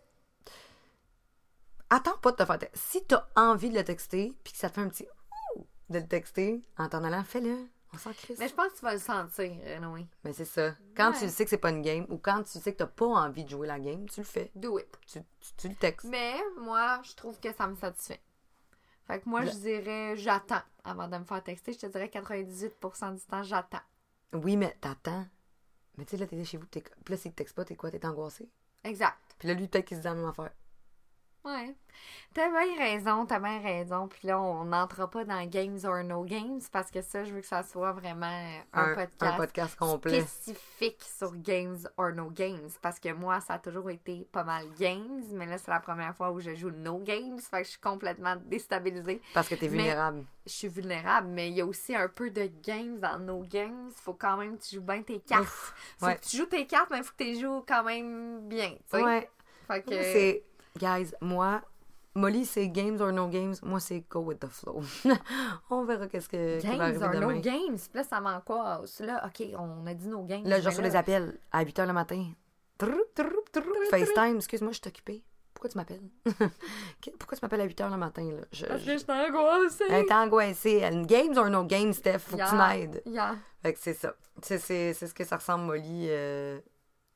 Attends pas de te faire texter. Si t'as envie de le texter, puis que ça te fait un petit ouh de le texter, en t'en allant, fais-le. On s'en crisse. Mais je pense que tu vas le sentir, Renoé. Mais c'est ça. Quand Ouais. tu sais que c'est pas une game, ou quand tu sais que t'as pas envie de jouer la game, tu le fais. Do it. Tu, tu, tu le textes. Mais moi, je trouve que ça me satisfait. Fait que moi, je dirais j'attends avant de me faire texter. Je te dirais 98% du temps, j'attends. Oui, mais t'attends. Mais tu sais, là, t'es chez vous, t'es... puis là, s'il te texte pas, t'es quoi? T'es angoissé? Exact. Puis là, lui, peut-être qu'il se dit la même affaire. Ouais. T'as bien raison, t'as bien raison. Puis là, on n'entrera pas dans Games or No Games parce que ça, je veux que ça soit vraiment un, podcast, un podcast complet. spécifique sur Games or No Games. Parce que moi, ça a toujours été pas mal Games, mais là, c'est la première fois où je joue No Games. Fait que je suis complètement déstabilisée. Parce que t'es Mais- vulnérable. Je suis vulnérable, mais il y a aussi un peu de Games dans No Games. Faut quand même que tu joues bien tes cartes. Ouf, Faut ouais. que tu joues tes cartes, mais faut que tu les joues quand même bien. tu sais. Ouais. Fait que... C'est. Guys, moi, Molly, c'est games or no games. Moi, c'est go with the flow. on verra qu'est-ce que, qui va Games arriver or demain. no games? Puis là, ça m'angoisse. Là, OK, on a dit no games. Là, je reçois des appels à 8 h le matin. FaceTime, excuse-moi, je suis occupée. Pourquoi tu m'appelles? Pourquoi tu m'appelles à 8 h le matin? Là? Je, Parce je- que je t'angoisse. Elle est angoissée. Games or no games, Steph, faut que tu m'aides. Yeah. Fait que c'est ça. C'est ce que ça ressemble, Molly. euh,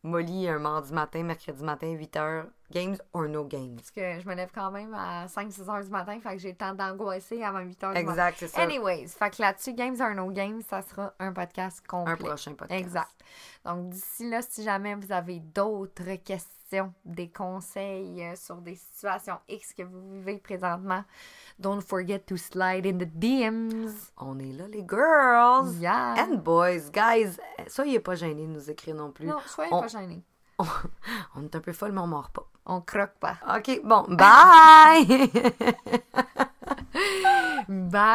Molly, un mardi matin, mercredi matin, 8 h. Games or no games? Parce que je me lève quand même à 5-6 heures du matin. Fait que j'ai le temps d'angoisser avant 8 heures du matin. Exact, c'est ça. Anyways, fait que là-dessus, Games or No Games, ça sera un podcast complet. un prochain podcast. Exact. Donc, d'ici là, si jamais vous avez d'autres questions, des conseils euh, sur des situations X que vous vivez présentement, don't forget to slide in the DMs. On est là, les girls! Yeah. And boys, guys, soyez pas gênés de nous écrire non plus. Non, soyez On- pas gênés. On est un peu folle, mais on mord pas. On croque pas. OK, bon, bye! Bye!